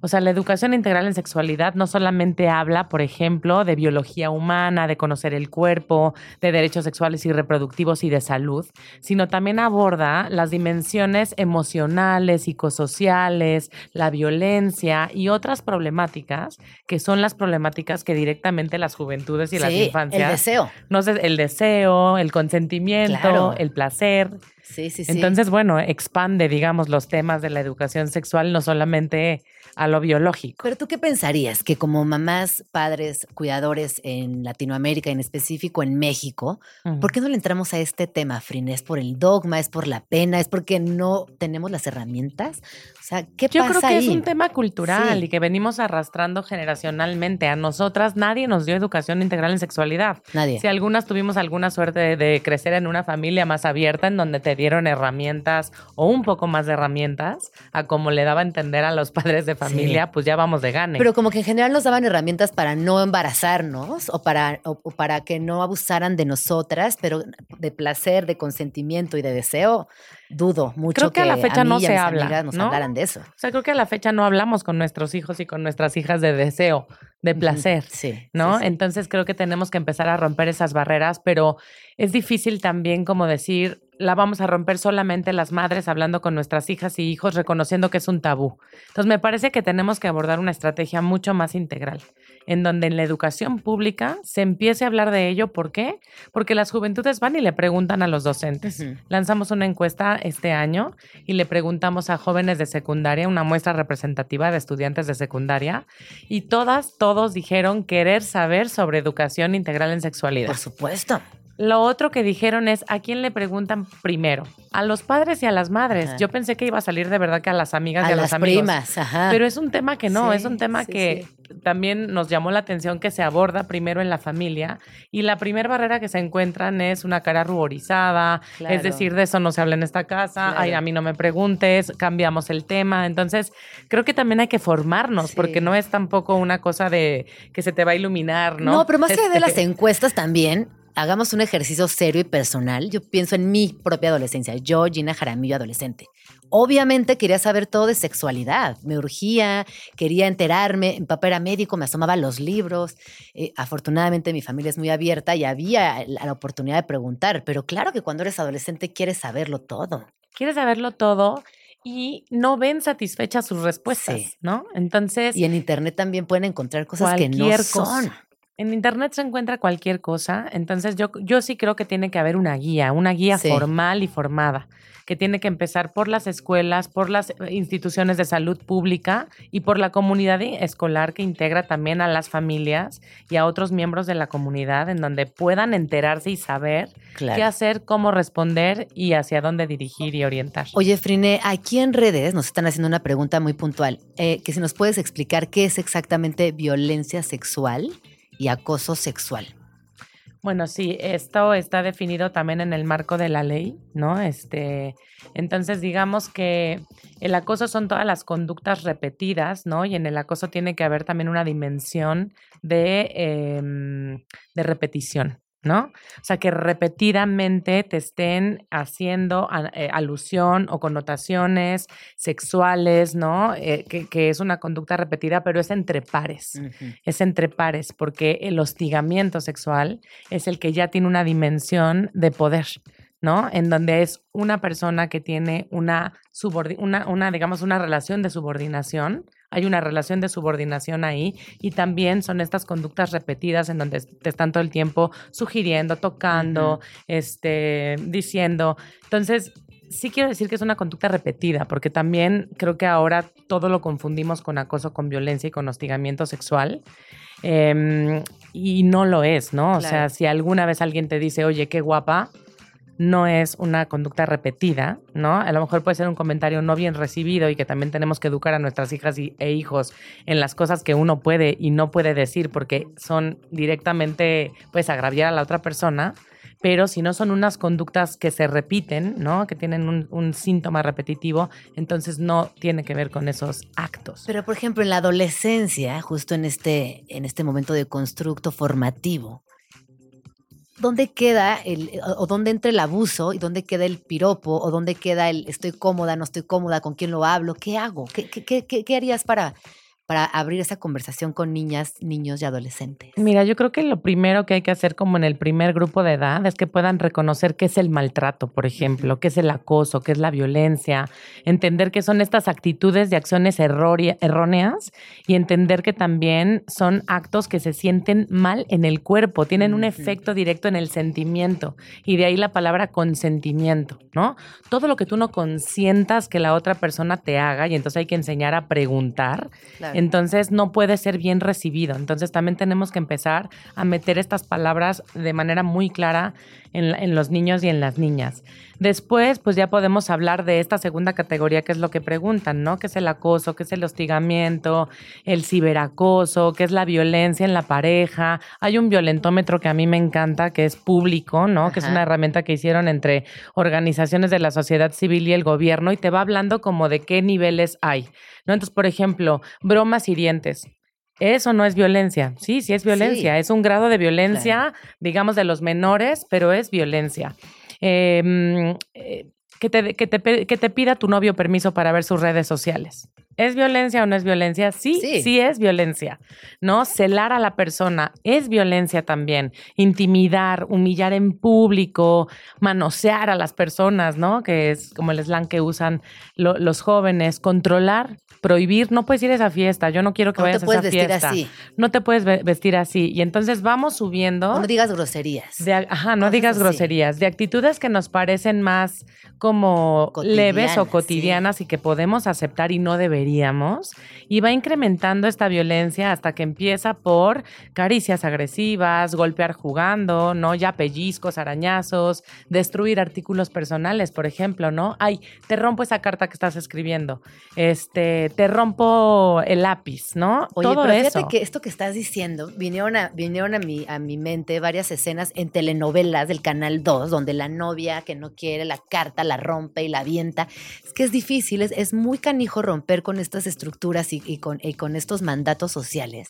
O sea, la educación integral en sexualidad no solamente habla, por ejemplo, de biología humana, de conocer el cuerpo, de derechos sexuales y reproductivos y de salud, sino también aborda las dimensiones emocionales, psicosociales, la violencia y otras problemáticas que son las problemáticas que directamente las juventudes y las Sí, el infancias. deseo. No sé, el deseo, el consentimiento, Claro. el placer. Sí, sí, sí. Entonces, bueno, expande, digamos, los temas de la educación sexual no solamente a lo biológico. Pero tú qué pensarías que como mamás, padres, cuidadores en Latinoamérica, en específico en México, ¿por qué no le entramos a este tema, Frin? ¿Es por el dogma? ¿Es por la pena? ¿Es porque no tenemos las herramientas? O sea, ¿qué Yo pasa creo que ahí? es un tema cultural Sí. y que venimos arrastrando generacionalmente. A nosotras nadie nos dio educación integral en sexualidad. Nadie. Si algunas tuvimos alguna suerte de, de crecer en una familia más abierta en donde te dieron herramientas o un poco más de herramientas a como le daba a entender a los padres de familia, pues ya vamos de gane. Pero como que en general nos daban herramientas para no embarazarnos o para, o, o para que no abusaran de nosotras, pero de placer, de consentimiento y de deseo, dudo mucho Creo que a la fecha mí no y a se mis habla, nos ¿no? hablaran de eso. O sea, creo que a la fecha no hablamos con nuestros hijos y con nuestras hijas de deseo, de placer, Sí, ¿no? sí, sí. Entonces creo que tenemos que empezar a romper esas barreras, pero es difícil también como decir, la vamos a romper solamente las madres hablando con nuestras hijas y hijos, reconociendo que es un tabú. Entonces me parece que tenemos que abordar una estrategia mucho más integral, en donde en la educación pública se empiece a hablar de ello. ¿Por qué? Porque las juventudes van y le preguntan a los docentes. Lanzamos una encuesta este año y le preguntamos a jóvenes de secundaria, una muestra representativa de estudiantes de secundaria, y todas, todos dijeron querer saber sobre educación integral en sexualidad. Por supuesto. Lo otro que dijeron es, ¿a quién le preguntan primero? A los padres y a las madres. Ajá. Yo pensé que iba a salir de verdad que a las amigas A y a las los amigos. primas, ajá. Pero es un tema que no, Sí, es un tema sí, que también nos llamó la atención que se aborda primero en la familia y la primera barrera que se encuentran es una cara ruborizada, Claro. es decir, de eso no se habla en esta casa, Claro. ay, a mí no me preguntes, cambiamos el tema. Entonces, creo que también hay que formarnos porque no es tampoco una cosa de que se te va a iluminar, ¿no? No, pero más allá de las Este, encuestas también, hagamos un ejercicio serio y personal. Yo pienso en mi propia adolescencia. Yo, Gina Jaramillo, adolescente. Obviamente quería saber todo de sexualidad. Me urgía, quería enterarme. Mi papá era médico, me asomaba a los libros. Eh, afortunadamente mi familia es muy abierta y había la, la oportunidad de preguntar. Pero claro que cuando eres adolescente quieres saberlo todo. quieres saberlo todo y no ven satisfechas sus respuestas, Sí. ¿no? Entonces, Y en internet también pueden encontrar cosas que no son. En internet se encuentra cualquier cosa, entonces yo, yo sí creo que tiene que haber una guía, una guía Sí. formal y formada, que tiene que empezar por las escuelas, por las eh, instituciones de salud pública y por la comunidad i- escolar que integra también a las familias y a otros miembros de la comunidad en donde puedan enterarse y saber Claro. qué hacer, cómo responder y hacia dónde dirigir y orientar. Oye, Frine, aquí en redes nos están haciendo una pregunta muy puntual, eh, que si nos puedes explicar qué es exactamente violencia sexual acoso sexual. Bueno, sí, esto está definido también en el marco de la ley, ¿no? Este, entonces, digamos que el acoso son todas las conductas repetidas, ¿no? Y en el acoso tiene que haber también una dimensión de, em, de repetición, ¿no? O sea, que repetidamente te estén haciendo a- eh, alusión o connotaciones sexuales, ¿no? Eh, que, que es una conducta repetida, pero es entre pares es entre pares, porque el hostigamiento sexual es el que ya tiene una dimensión de poder, ¿no? En donde es una persona que tiene una, una, una, digamos, una relación de subordinación. Hay una relación de subordinación ahí y también son estas conductas repetidas en donde te están todo el tiempo sugiriendo, tocando, este, diciendo. Entonces, sí quiero decir que es una conducta repetida, porque también creo que ahora todo lo confundimos con acoso, con violencia y con hostigamiento sexual. Em, y no lo es, ¿no? O sea, si alguna vez alguien te dice, oye, qué guapa, no es una conducta repetida, ¿no? A lo mejor puede ser un comentario no bien recibido y que también tenemos que educar a nuestras hijas y- e hijos en las cosas que uno puede y no puede decir porque son directamente, pues, agraviar a la otra persona. Pero si no son unas conductas que se repiten, ¿no? Que tienen un, síntoma repetitivo, entonces no tiene que ver con esos actos. Pero, por ejemplo, en la adolescencia, justo en este, en este momento de constructo formativo, ¿dónde queda el, o o dónde entra el abuso y dónde queda el piropo o dónde queda el estoy cómoda, no estoy cómoda, con quién lo hablo, qué hago? ¿Qué, qué, qué- qué- qué harías para, para abrir esa conversación con niñas, niños y adolescentes? Mira, yo creo que lo primero que hay que hacer como en el primer grupo de edad es que puedan reconocer qué es el maltrato, por ejemplo, qué es el acoso, qué es la violencia, entender qué son estas actitudes y acciones erróneas y entender que también son actos que se sienten mal en el cuerpo, tienen un efecto directo en el sentimiento y de ahí la palabra consentimiento, ¿no? Todo lo que tú no consientas que la otra persona te haga y entonces hay que enseñar a preguntar Claro. Entonces no puede ser bien recibido. Entonces también tenemos que empezar a meter estas palabras de manera muy clara en, los niños y en las niñas. Después, pues ya podemos hablar de esta segunda categoría, que es lo que preguntan, ¿no? ¿Qué es el acoso? ¿Qué es el hostigamiento? El ciberacoso, ¿qué es la violencia en la pareja? Hay un violentómetro que a mí me encanta, que es público, ¿no? Que es una herramienta que hicieron entre organizaciones de la sociedad civil y el gobierno y te va hablando como de qué niveles hay, ¿no? Entonces, por ejemplo, bromas hirientes. Eso no es violencia. Sí, sí es violencia. Sí. Es un grado de violencia, digamos, de los menores, pero es violencia. Eh, mm, eh, que, te, que, te, que te pida tu novio permiso para ver sus redes sociales. ¿Es violencia o no es violencia? Sí, sí, Sí. es violencia. ¿No? Celar a la persona es violencia también. Intimidar, humillar en público, manosear a las personas, ¿no? Que es como el slang que usan lo- los jóvenes. Controlar, prohibir, no puedes ir a esa fiesta. Yo no quiero que No te vayas a puedes esa vestir fiesta. así. No te puedes ve- vestir así. Y entonces vamos subiendo. No digas groserías. De, ajá, no digas groserías, de actitudes que nos parecen más como leves o Cotidianas, cotidianas y que podemos aceptar y no deberíamos. Y va incrementando esta violencia hasta que empieza por caricias agresivas, golpear jugando, ¿no? Ya pellizcos, arañazos, destruir artículos personales, por ejemplo, ¿no? Ay, te rompo esa carta que estás escribiendo, este, te rompo el lápiz, ¿no? Oye, Todo pero fíjate eso. que esto que estás diciendo, vinieron a, vinieron a, mi, a mi mente varias escenas en telenovelas del Canal 2, donde la novia que no quiere la carta la rompe y la avienta. Es que es difícil, es, es muy canijo romper con estas estructuras y, y con, y con estos mandatos sociales.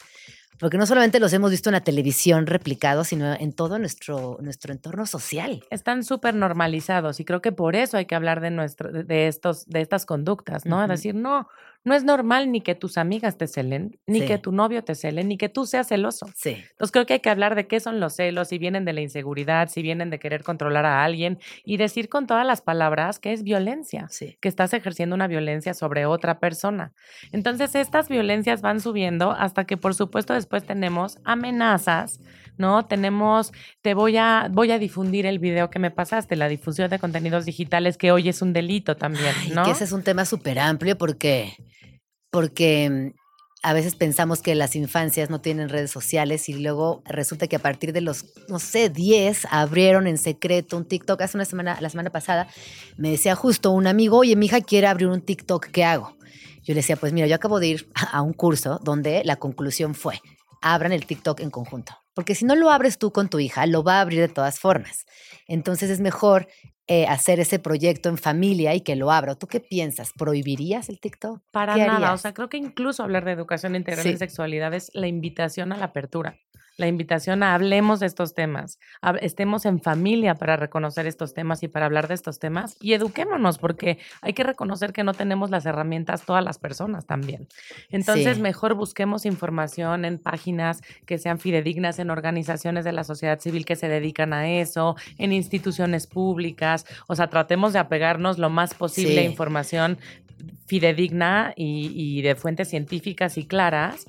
Porque no solamente los hemos visto en la televisión replicados, sino en todo nuestro, nuestro entorno social. están súper normalizados y creo que por eso hay que hablar de nuestro de- estos de estas conductas, ¿no? Ujú. Decir, no, no es normal ni que tus amigas te celen, ni Sí. que tu novio te cele, ni que tú seas celoso. Sí. Entonces creo que hay que hablar de qué son los celos, si vienen de la inseguridad, si vienen de querer controlar a alguien y decir con todas las palabras que es violencia, Sí. que estás ejerciendo una violencia sobre otra persona. Entonces estas violencias van subiendo hasta que por supuesto después tenemos amenazas, ¿no? Tenemos, te voy a, voy a difundir el video que me pasaste, la difusión de contenidos digitales que hoy es un delito también, Ay, ¿no? que ese es un tema súper amplio porque, porque mm, a veces pensamos que las infancias no tienen redes sociales y luego resulta que a partir de los, no sé, 10 abrieron en secreto un TikTok. Hace una semana, la semana pasada, me decía justo un amigo, oye, mi hija quiere abrir un TikTok, ¿qué hago? Yo le decía, pues mira, yo acabo de ir a un curso donde la conclusión fue, abran el TikTok en conjunto. Porque si no lo abres tú con tu hija, lo va a abrir de todas formas. Entonces es mejor eh, hacer ese proyecto en familia y que lo abra. ¿Tú qué piensas? ¿Prohibirías el TikTok? Para ¿Qué nada. O sea, creo que incluso hablar de educación integral Sí. en sexualidad es la invitación a la apertura. La invitación a hablemos de estos temas, estemos en familia para reconocer estos temas y para hablar de estos temas y eduquémonos porque hay que reconocer que no tenemos las herramientas todas las personas también. Entonces, Sí. mejor busquemos información en páginas que sean fidedignas, en organizaciones de la sociedad civil que se dedican a eso, en instituciones públicas. O sea, tratemos de apegarnos lo más posible a información fidedigna y, y de fuentes científicas y claras.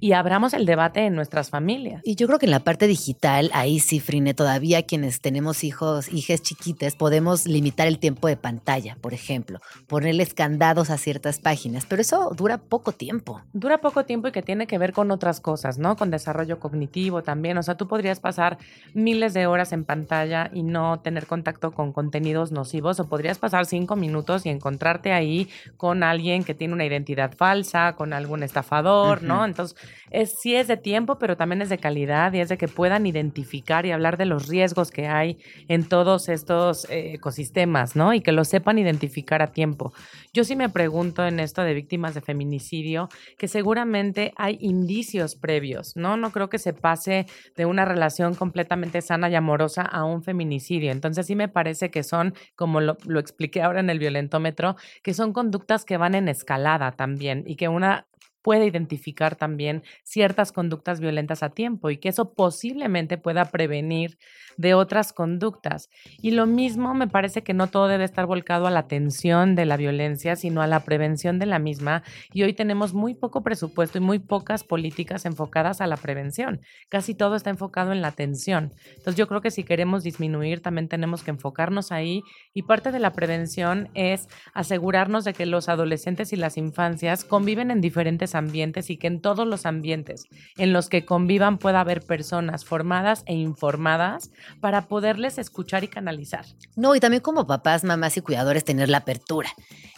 Y abramos el debate en nuestras familias. Y yo creo que en la parte digital, ahí sí, Frine, todavía quienes tenemos hijos, hijas chiquitas, podemos limitar el tiempo de pantalla, por ejemplo, ponerles candados a ciertas páginas, pero eso dura poco tiempo. Dura poco tiempo y que tiene que ver con otras cosas, ¿no? Con desarrollo cognitivo también. O sea, tú podrías pasar miles de horas en pantalla y no tener contacto con contenidos nocivos, o podrías pasar cinco minutos y encontrarte ahí con alguien que tiene una identidad falsa, con algún estafador, ¿no? Entonces, es, sí es de tiempo, pero también es de calidad y es de que puedan identificar y hablar de los riesgos que hay en todos estos eh, ecosistemas, ¿no? Y que lo sepan identificar a tiempo. Yo sí me pregunto en esto de víctimas de feminicidio, que seguramente hay indicios previos, ¿no? No creo que se pase de una relación completamente sana y amorosa a un feminicidio. Entonces sí me parece que son, como lo, lo expliqué ahora en el violentómetro, que son conductas que van en escalada también y que una puede identificar también ciertas conductas violentas a tiempo y que eso posiblemente pueda prevenir de otras conductas. Y lo mismo me parece que no todo debe estar volcado a la atención de la violencia, sino a la prevención de la misma. Y hoy tenemos muy poco presupuesto y muy pocas políticas enfocadas a la prevención. Casi todo está enfocado en la atención. Entonces yo creo que si queremos disminuir, también tenemos que enfocarnos ahí. Y parte de la prevención es asegurarnos de que los adolescentes y las infancias conviven en diferentes ambientes y que en todos los ambientes en los que convivan pueda haber personas formadas e informadas para poderles escuchar y canalizar. No, y también como papás, mamás y cuidadores tener la apertura.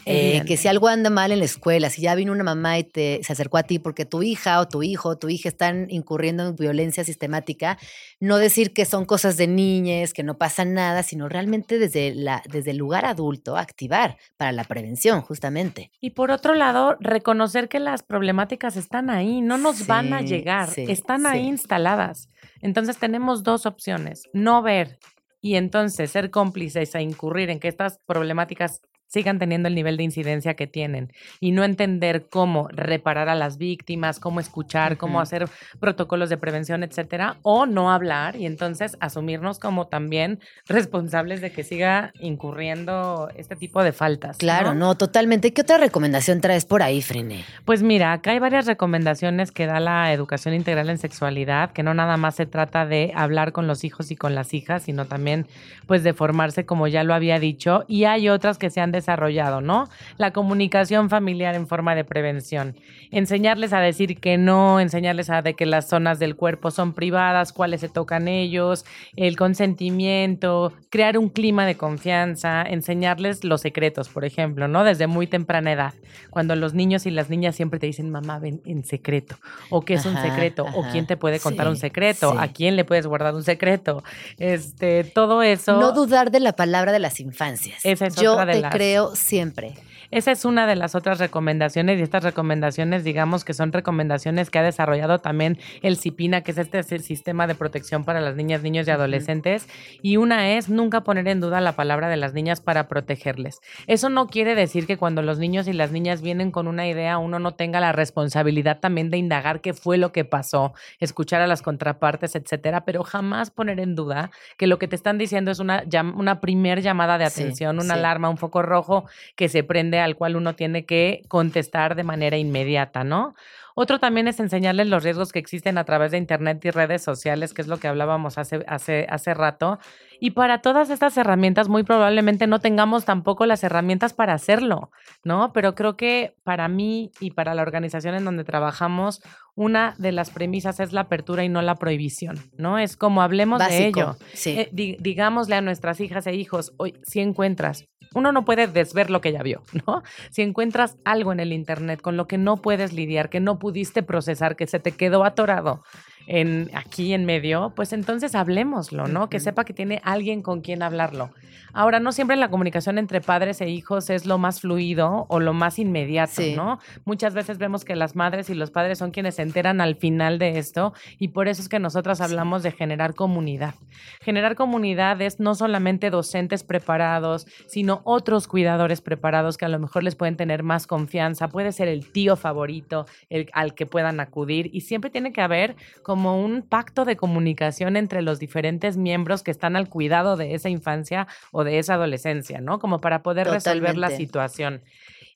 Eh, que si algo anda mal en la escuela, si ya vino una mamá y te, se acercó a ti porque tu hija o tu hijo o tu hija están incurriendo en violencia sistemática, no decir que son cosas de niñas, que no pasa nada, sino realmente desde, la, desde el lugar adulto activar para la prevención, justamente. Y por otro lado, reconocer que las problemáticas están ahí, no nos van a llegar, están ahí instaladas. Entonces tenemos dos opciones, no ver y entonces ser cómplices e incurrir en que estas problemáticas sigan teniendo el nivel de incidencia que tienen y no entender cómo reparar a las víctimas, cómo escuchar, cómo hacer protocolos de prevención, etcétera, o no hablar y entonces asumirnos como también responsables de que siga incurriendo este tipo de faltas. Claro, no, totalmente. ¿Qué otra recomendación traes por ahí, Frene? Pues mira, acá hay varias recomendaciones que da la educación integral en sexualidad, que no nada más se trata de hablar con los hijos y con las hijas, sino también pues de formarse como ya lo había dicho, y hay otras que se han desarrollado, ¿no? La comunicación familiar en forma de prevención. Enseñarles a decir que no, enseñarles a de que las zonas del cuerpo son privadas, cuáles se tocan ellos, el consentimiento, crear un clima de confianza, enseñarles los secretos, por ejemplo, ¿no? Desde muy temprana edad, cuando los niños y las niñas siempre te dicen, mamá, ven en secreto, o qué es un secreto, o quién te puede contar un secreto, a quién le puedes guardar un secreto, este, todo eso. No dudar de la palabra de las infancias. Esa es Yo otra de te las- creo siempre. Esa es una de las otras recomendaciones y estas recomendaciones, digamos que son recomendaciones que ha desarrollado también el CIPINA, que es este sistema de protección para las niñas, niños y adolescentes. Y una es nunca poner en duda la palabra de las niñas para protegerles. Eso no quiere decir que cuando los niños y las niñas vienen con una idea, uno no tenga la responsabilidad también de indagar qué fue lo que pasó, escuchar a las contrapartes, etcétera, pero jamás poner en duda que lo que te están diciendo es una, una primer llamada de Sí, atención, una sí. alarma, un foco rojo que se prende al cual uno tiene que contestar de manera inmediata, ¿no? Otro también es enseñarles los riesgos que existen a través de Internet y redes sociales, que es lo que hablábamos hace, hace, hace rato. Y para todas estas herramientas, muy probablemente no tengamos tampoco las herramientas para hacerlo, ¿no? Pero creo que para mí y para la organización en donde trabajamos, una de las premisas es la apertura y no la prohibición, ¿no? Es como hablemos de ello. sí. Eh, di- digámosle a nuestras hijas e hijos, hoy, si encuentras, uno no puede desver lo que ya vio, ¿no? Si encuentras algo en el Internet con lo que no puedes lidiar, que no pudiste procesar, que se te quedó atorado en, aquí en medio, pues entonces hablemoslo, ¿no? Que sepa que tiene alguien con quien hablarlo. Ahora, no siempre la comunicación entre padres e hijos es lo más fluido o lo más inmediato, ¿no? Muchas veces vemos que las madres y los padres son quienes se enteran al final de esto y por eso es que nosotras hablamos de generar comunidad. Generar comunidad es no solamente docentes preparados, sino otros cuidadores preparados que a lo mejor les pueden tener más confianza. Puede ser el tío favorito el, al que puedan acudir y siempre tiene que haber como un pacto de comunicación entre los diferentes miembros que están al cuidado de esa infancia o de esa adolescencia, ¿no? Como para poder resolver la situación.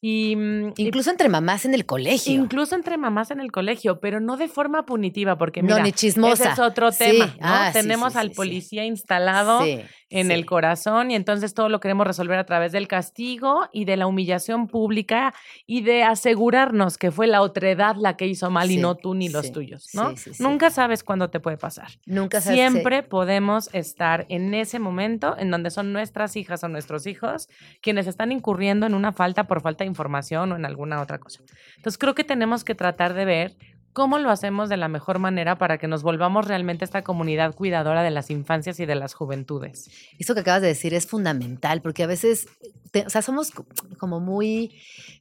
Y, mm, y- Incluso entre mamás en el colegio. Incluso entre mamás en el colegio, pero no de forma punitiva, porque No, mira, ni chismosa. ese es otro Sí, tema, ¿no? ah, Tenemos sí, al sí, policía instalado en el corazón y entonces todo lo queremos resolver a través del castigo y de la humillación pública y de asegurarnos que fue la otredad la que hizo mal y no tú ni los tuyos, ¿no? Nunca sabes cuándo te puede pasar. Nunca sabes, Siempre podemos estar en ese momento en donde son nuestras hijas o nuestros hijos quienes están incurriendo en una falta por falta información o en alguna otra cosa. Entonces creo que tenemos que tratar de ver cómo lo hacemos de la mejor manera para que nos volvamos realmente esta comunidad cuidadora de las infancias y de las juventudes. Eso que acabas de decir es fundamental, porque a veces, o sea, somos co- como muy,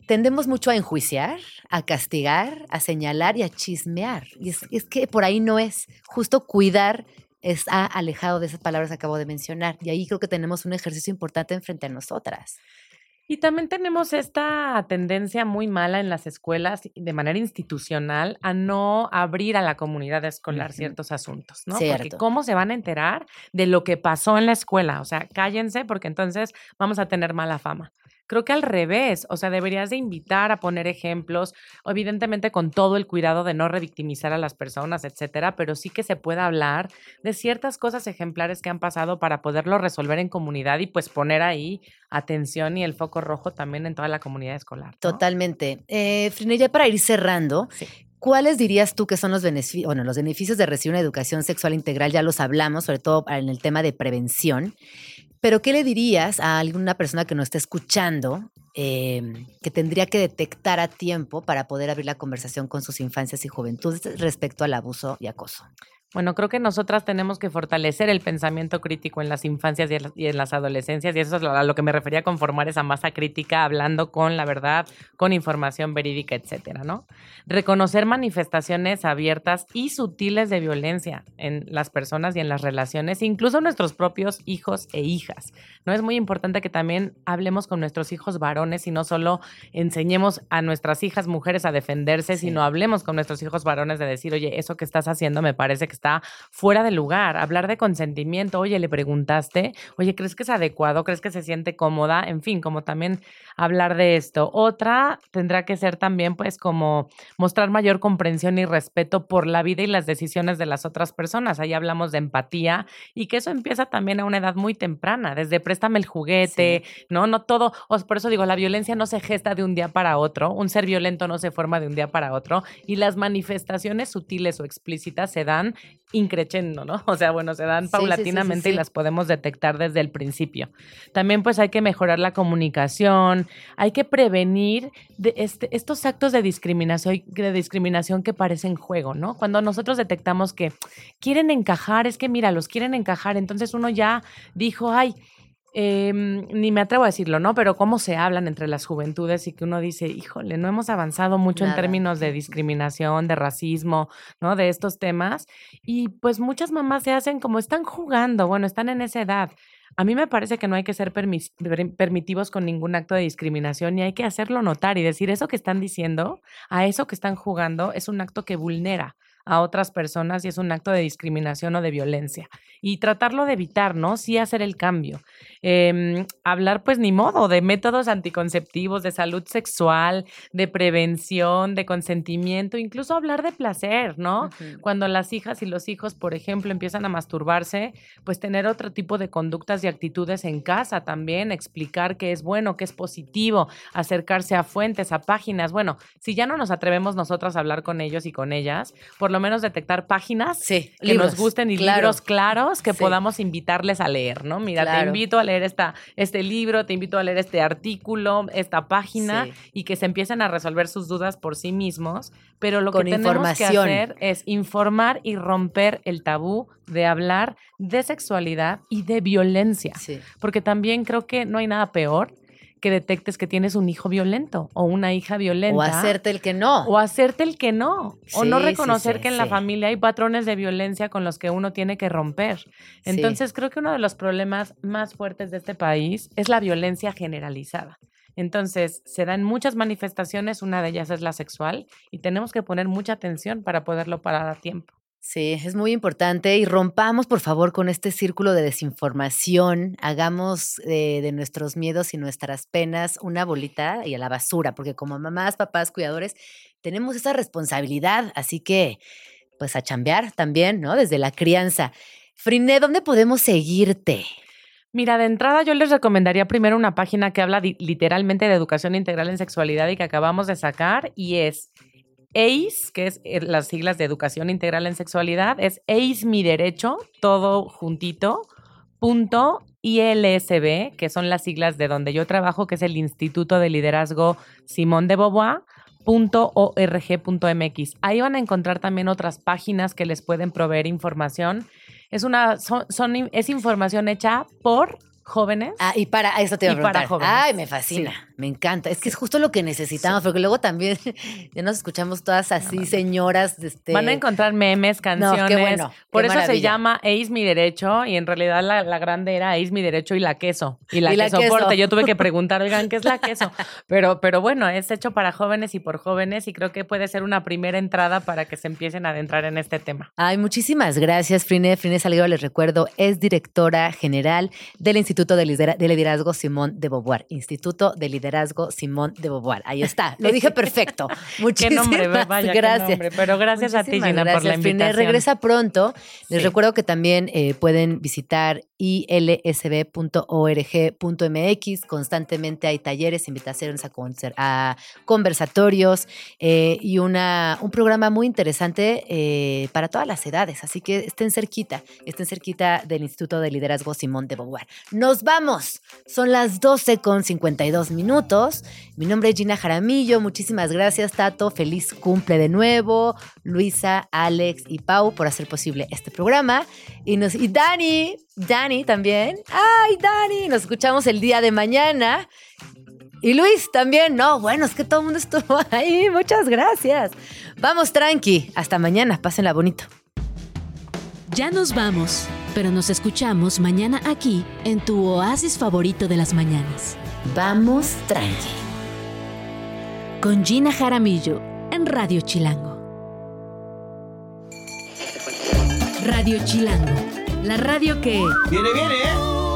tendemos mucho a enjuiciar, a castigar, a señalar y a chismear. Y es, es que por ahí no es. Justo cuidar está alejado de esas palabras que acabo de mencionar. Y ahí creo que tenemos un ejercicio importante enfrente a nosotras. Y también tenemos esta tendencia muy mala en las escuelas de manera institucional a no abrir a la comunidad escolar ciertos asuntos, ¿no? Cierto. Porque cómo se van a enterar de lo que pasó en la escuela, o sea, cállense porque entonces vamos a tener mala fama. Creo que al revés, o sea, deberías de invitar a poner ejemplos, evidentemente con todo el cuidado de no revictimizar a las personas, etcétera, pero sí que se pueda hablar de ciertas cosas ejemplares que han pasado para poderlo resolver en comunidad y pues poner ahí atención y el foco rojo también en toda la comunidad escolar. ¿no? Totalmente. Eh, Frine, ya para ir cerrando, ¿cuáles dirías tú que son los beneficios, bueno, los beneficios de recibir una educación sexual integral? Ya los hablamos, sobre todo en el tema de prevención. Pero, ¿qué le dirías a alguna persona que nos esté escuchando eh, que tendría que detectar a tiempo para poder abrir la conversación con sus infancias y juventudes respecto al abuso y acoso? Bueno, creo que nosotras tenemos que fortalecer el pensamiento crítico en las infancias y en las- adolescencias, y eso es a lo que me refería con formar esa masa crítica, hablando con la verdad, con información verídica, etcétera, ¿no? Reconocer manifestaciones abiertas y sutiles de violencia en las personas y en las relaciones, incluso nuestros propios hijos e hijas. No es muy importante que también hablemos con nuestros hijos varones y no solo enseñemos a nuestras hijas mujeres a defenderse, sino hablemos con nuestros hijos varones de decir, oye, eso que estás haciendo me parece que está fuera de lugar. Hablar de consentimiento, oye, le preguntaste, oye, ¿crees que es adecuado? ¿Crees que se siente cómoda? En fin, como también hablar de esto. Otra tendrá que ser también, pues, como mostrar mayor comprensión y respeto por la vida y las decisiones de las otras personas. Ahí hablamos de empatía y que eso empieza también a una edad muy temprana, desde préstame el juguete, ¿no? No todo, por eso digo, la violencia no se gesta de un día para otro, un ser violento no se forma de un día para otro y las manifestaciones sutiles o explícitas se dan increchendo, ¿no? O sea, bueno, se dan Sí, sí, sí, sí, paulatinamente y las podemos detectar desde el principio. También pues hay que mejorar la comunicación, hay que prevenir de este, estos actos de discriminación, de discriminación que parecen juego, ¿no? Cuando nosotros detectamos que quieren encajar, es que mira, los quieren encajar, entonces uno ya dijo, ay, em, ni me atrevo a decirlo, ¿no? Pero cómo se hablan entre las juventudes y que uno dice, híjole, no hemos avanzado mucho Nada. en términos de discriminación, de racismo, ¿no? De estos temas. Y pues muchas mamás se hacen como están jugando, bueno, están en esa edad. A mí me parece que no hay que ser permis- per- permitivos con ningún acto de discriminación y hay que hacerlo notar y decir eso que están diciendo, a eso que están jugando, es un acto que vulnera a otras personas y es un acto de discriminación o de violencia. Y tratarlo de evitar, ¿no? Sí hacer el cambio. Em, hablar, pues ni modo, de métodos anticonceptivos, de salud sexual, de prevención, de consentimiento, incluso hablar de placer, ¿no? Cuando las hijas y los hijos, por ejemplo, empiezan a masturbarse, pues tener otro tipo de conductas y actitudes en casa también, explicar qué es bueno, qué es positivo, acercarse a fuentes, a páginas. Bueno, si ya no nos atrevemos nosotras a hablar con ellos y con ellas, por lo menos detectar páginas que libros, nos gusten y claro. libros claros que Sí. podamos invitarles a leer, ¿no? Mira, te invito a leer esta, este libro, te invito a leer este artículo, esta página Sí. y que se empiecen a resolver sus dudas por sí mismos, pero lo Con que tenemos que hacer es informar y romper el tabú de hablar de sexualidad y de violencia, porque también creo que no hay nada peor que detectes que tienes un hijo violento o una hija violenta. O hacerte el que no. O hacerte el que no. o no sí, reconocer sí, que en la familia hay patrones de violencia con los que uno tiene que romper. Entonces creo que uno de los problemas más fuertes de este país es la violencia generalizada. Entonces, se dan muchas manifestaciones, una de ellas es la sexual, y tenemos que poner mucha atención para poderlo parar a tiempo. Sí, es muy importante y rompamos por favor con este círculo de desinformación, hagamos eh, de nuestros miedos y nuestras penas una bolita y a la basura, porque como mamás, papás, cuidadores, tenemos esa responsabilidad, así que pues a chambear también, ¿no? Desde la crianza. Friné, ¿dónde podemos seguirte? Mira, de entrada yo les recomendaría primero una página que habla literalmente de educación integral en sexualidad y que acabamos de sacar y es ACE, que es eh, las siglas de educación integral en sexualidad, es ACE mi derecho, todo juntito, punto ILSB, que son las siglas de donde yo trabajo, que es el Instituto de Liderazgo Simón de Beauvoir .org.mx. Ahí van a encontrar también otras páginas que les pueden proveer información. Es una son, son es información hecha por jóvenes. Ah, y para eso te iba a Y para preguntar. jóvenes. Ay, me fascina, me encanta. Es que es justo lo que necesitamos, porque luego también ya nos escuchamos todas así, señoras. Este... Van a encontrar memes, No, canciones. qué bueno, Por qué eso se llama Ace mi derecho y en realidad la, la grande era Ace mi derecho y la queso. Y la Y la que soporte. queso. Yo tuve que preguntar, oigan, ¿qué es la queso? Pero, pero bueno, es hecho para jóvenes y por jóvenes y creo que puede ser una primera entrada para que se empiecen a adentrar en este tema. Ay, muchísimas gracias, Frine. Frine Salguero, les recuerdo, es directora general del Instituto de Liderazgo Simón de Beauvoir. Instituto de Liderazgo Simón de Beauvoir. Ahí está. Lo dije perfecto. Qué Muchísimas nombre, vaya, qué gracias. nombre. Pero gracias a ti, Gina, por la gracias, invitación. Regresa pronto. Les Sí. recuerdo que también eh, pueden visitar ilsb.org.mx. Constantemente hay talleres, invitaciones a, a conversatorios eh, y una, un programa muy interesante eh, para todas las edades. Así que estén cerquita, estén cerquita del Instituto de Liderazgo Simón de Beauvoir. Nos vamos. Son las 12 con 52 minutos. Mi nombre es Gina Jaramillo. Muchísimas gracias, Tato. Feliz cumple de nuevo. Luisa, Alex y Pau por hacer posible este programa. Y, nos, y Dani, Dani también. ¡Ay, Dani! Nos escuchamos el día de mañana. Y Luis también, no, bueno, es que todo el mundo estuvo ahí, muchas gracias. Vamos tranqui, hasta mañana, pásenla bonito. Ya nos vamos, pero nos escuchamos mañana aquí en tu oasis favorito de las mañanas. Vamos tranqui. Con Gina Jaramillo en Radio Chilango. Radio Chilango, la radio que... Viene, viene, ¿eh?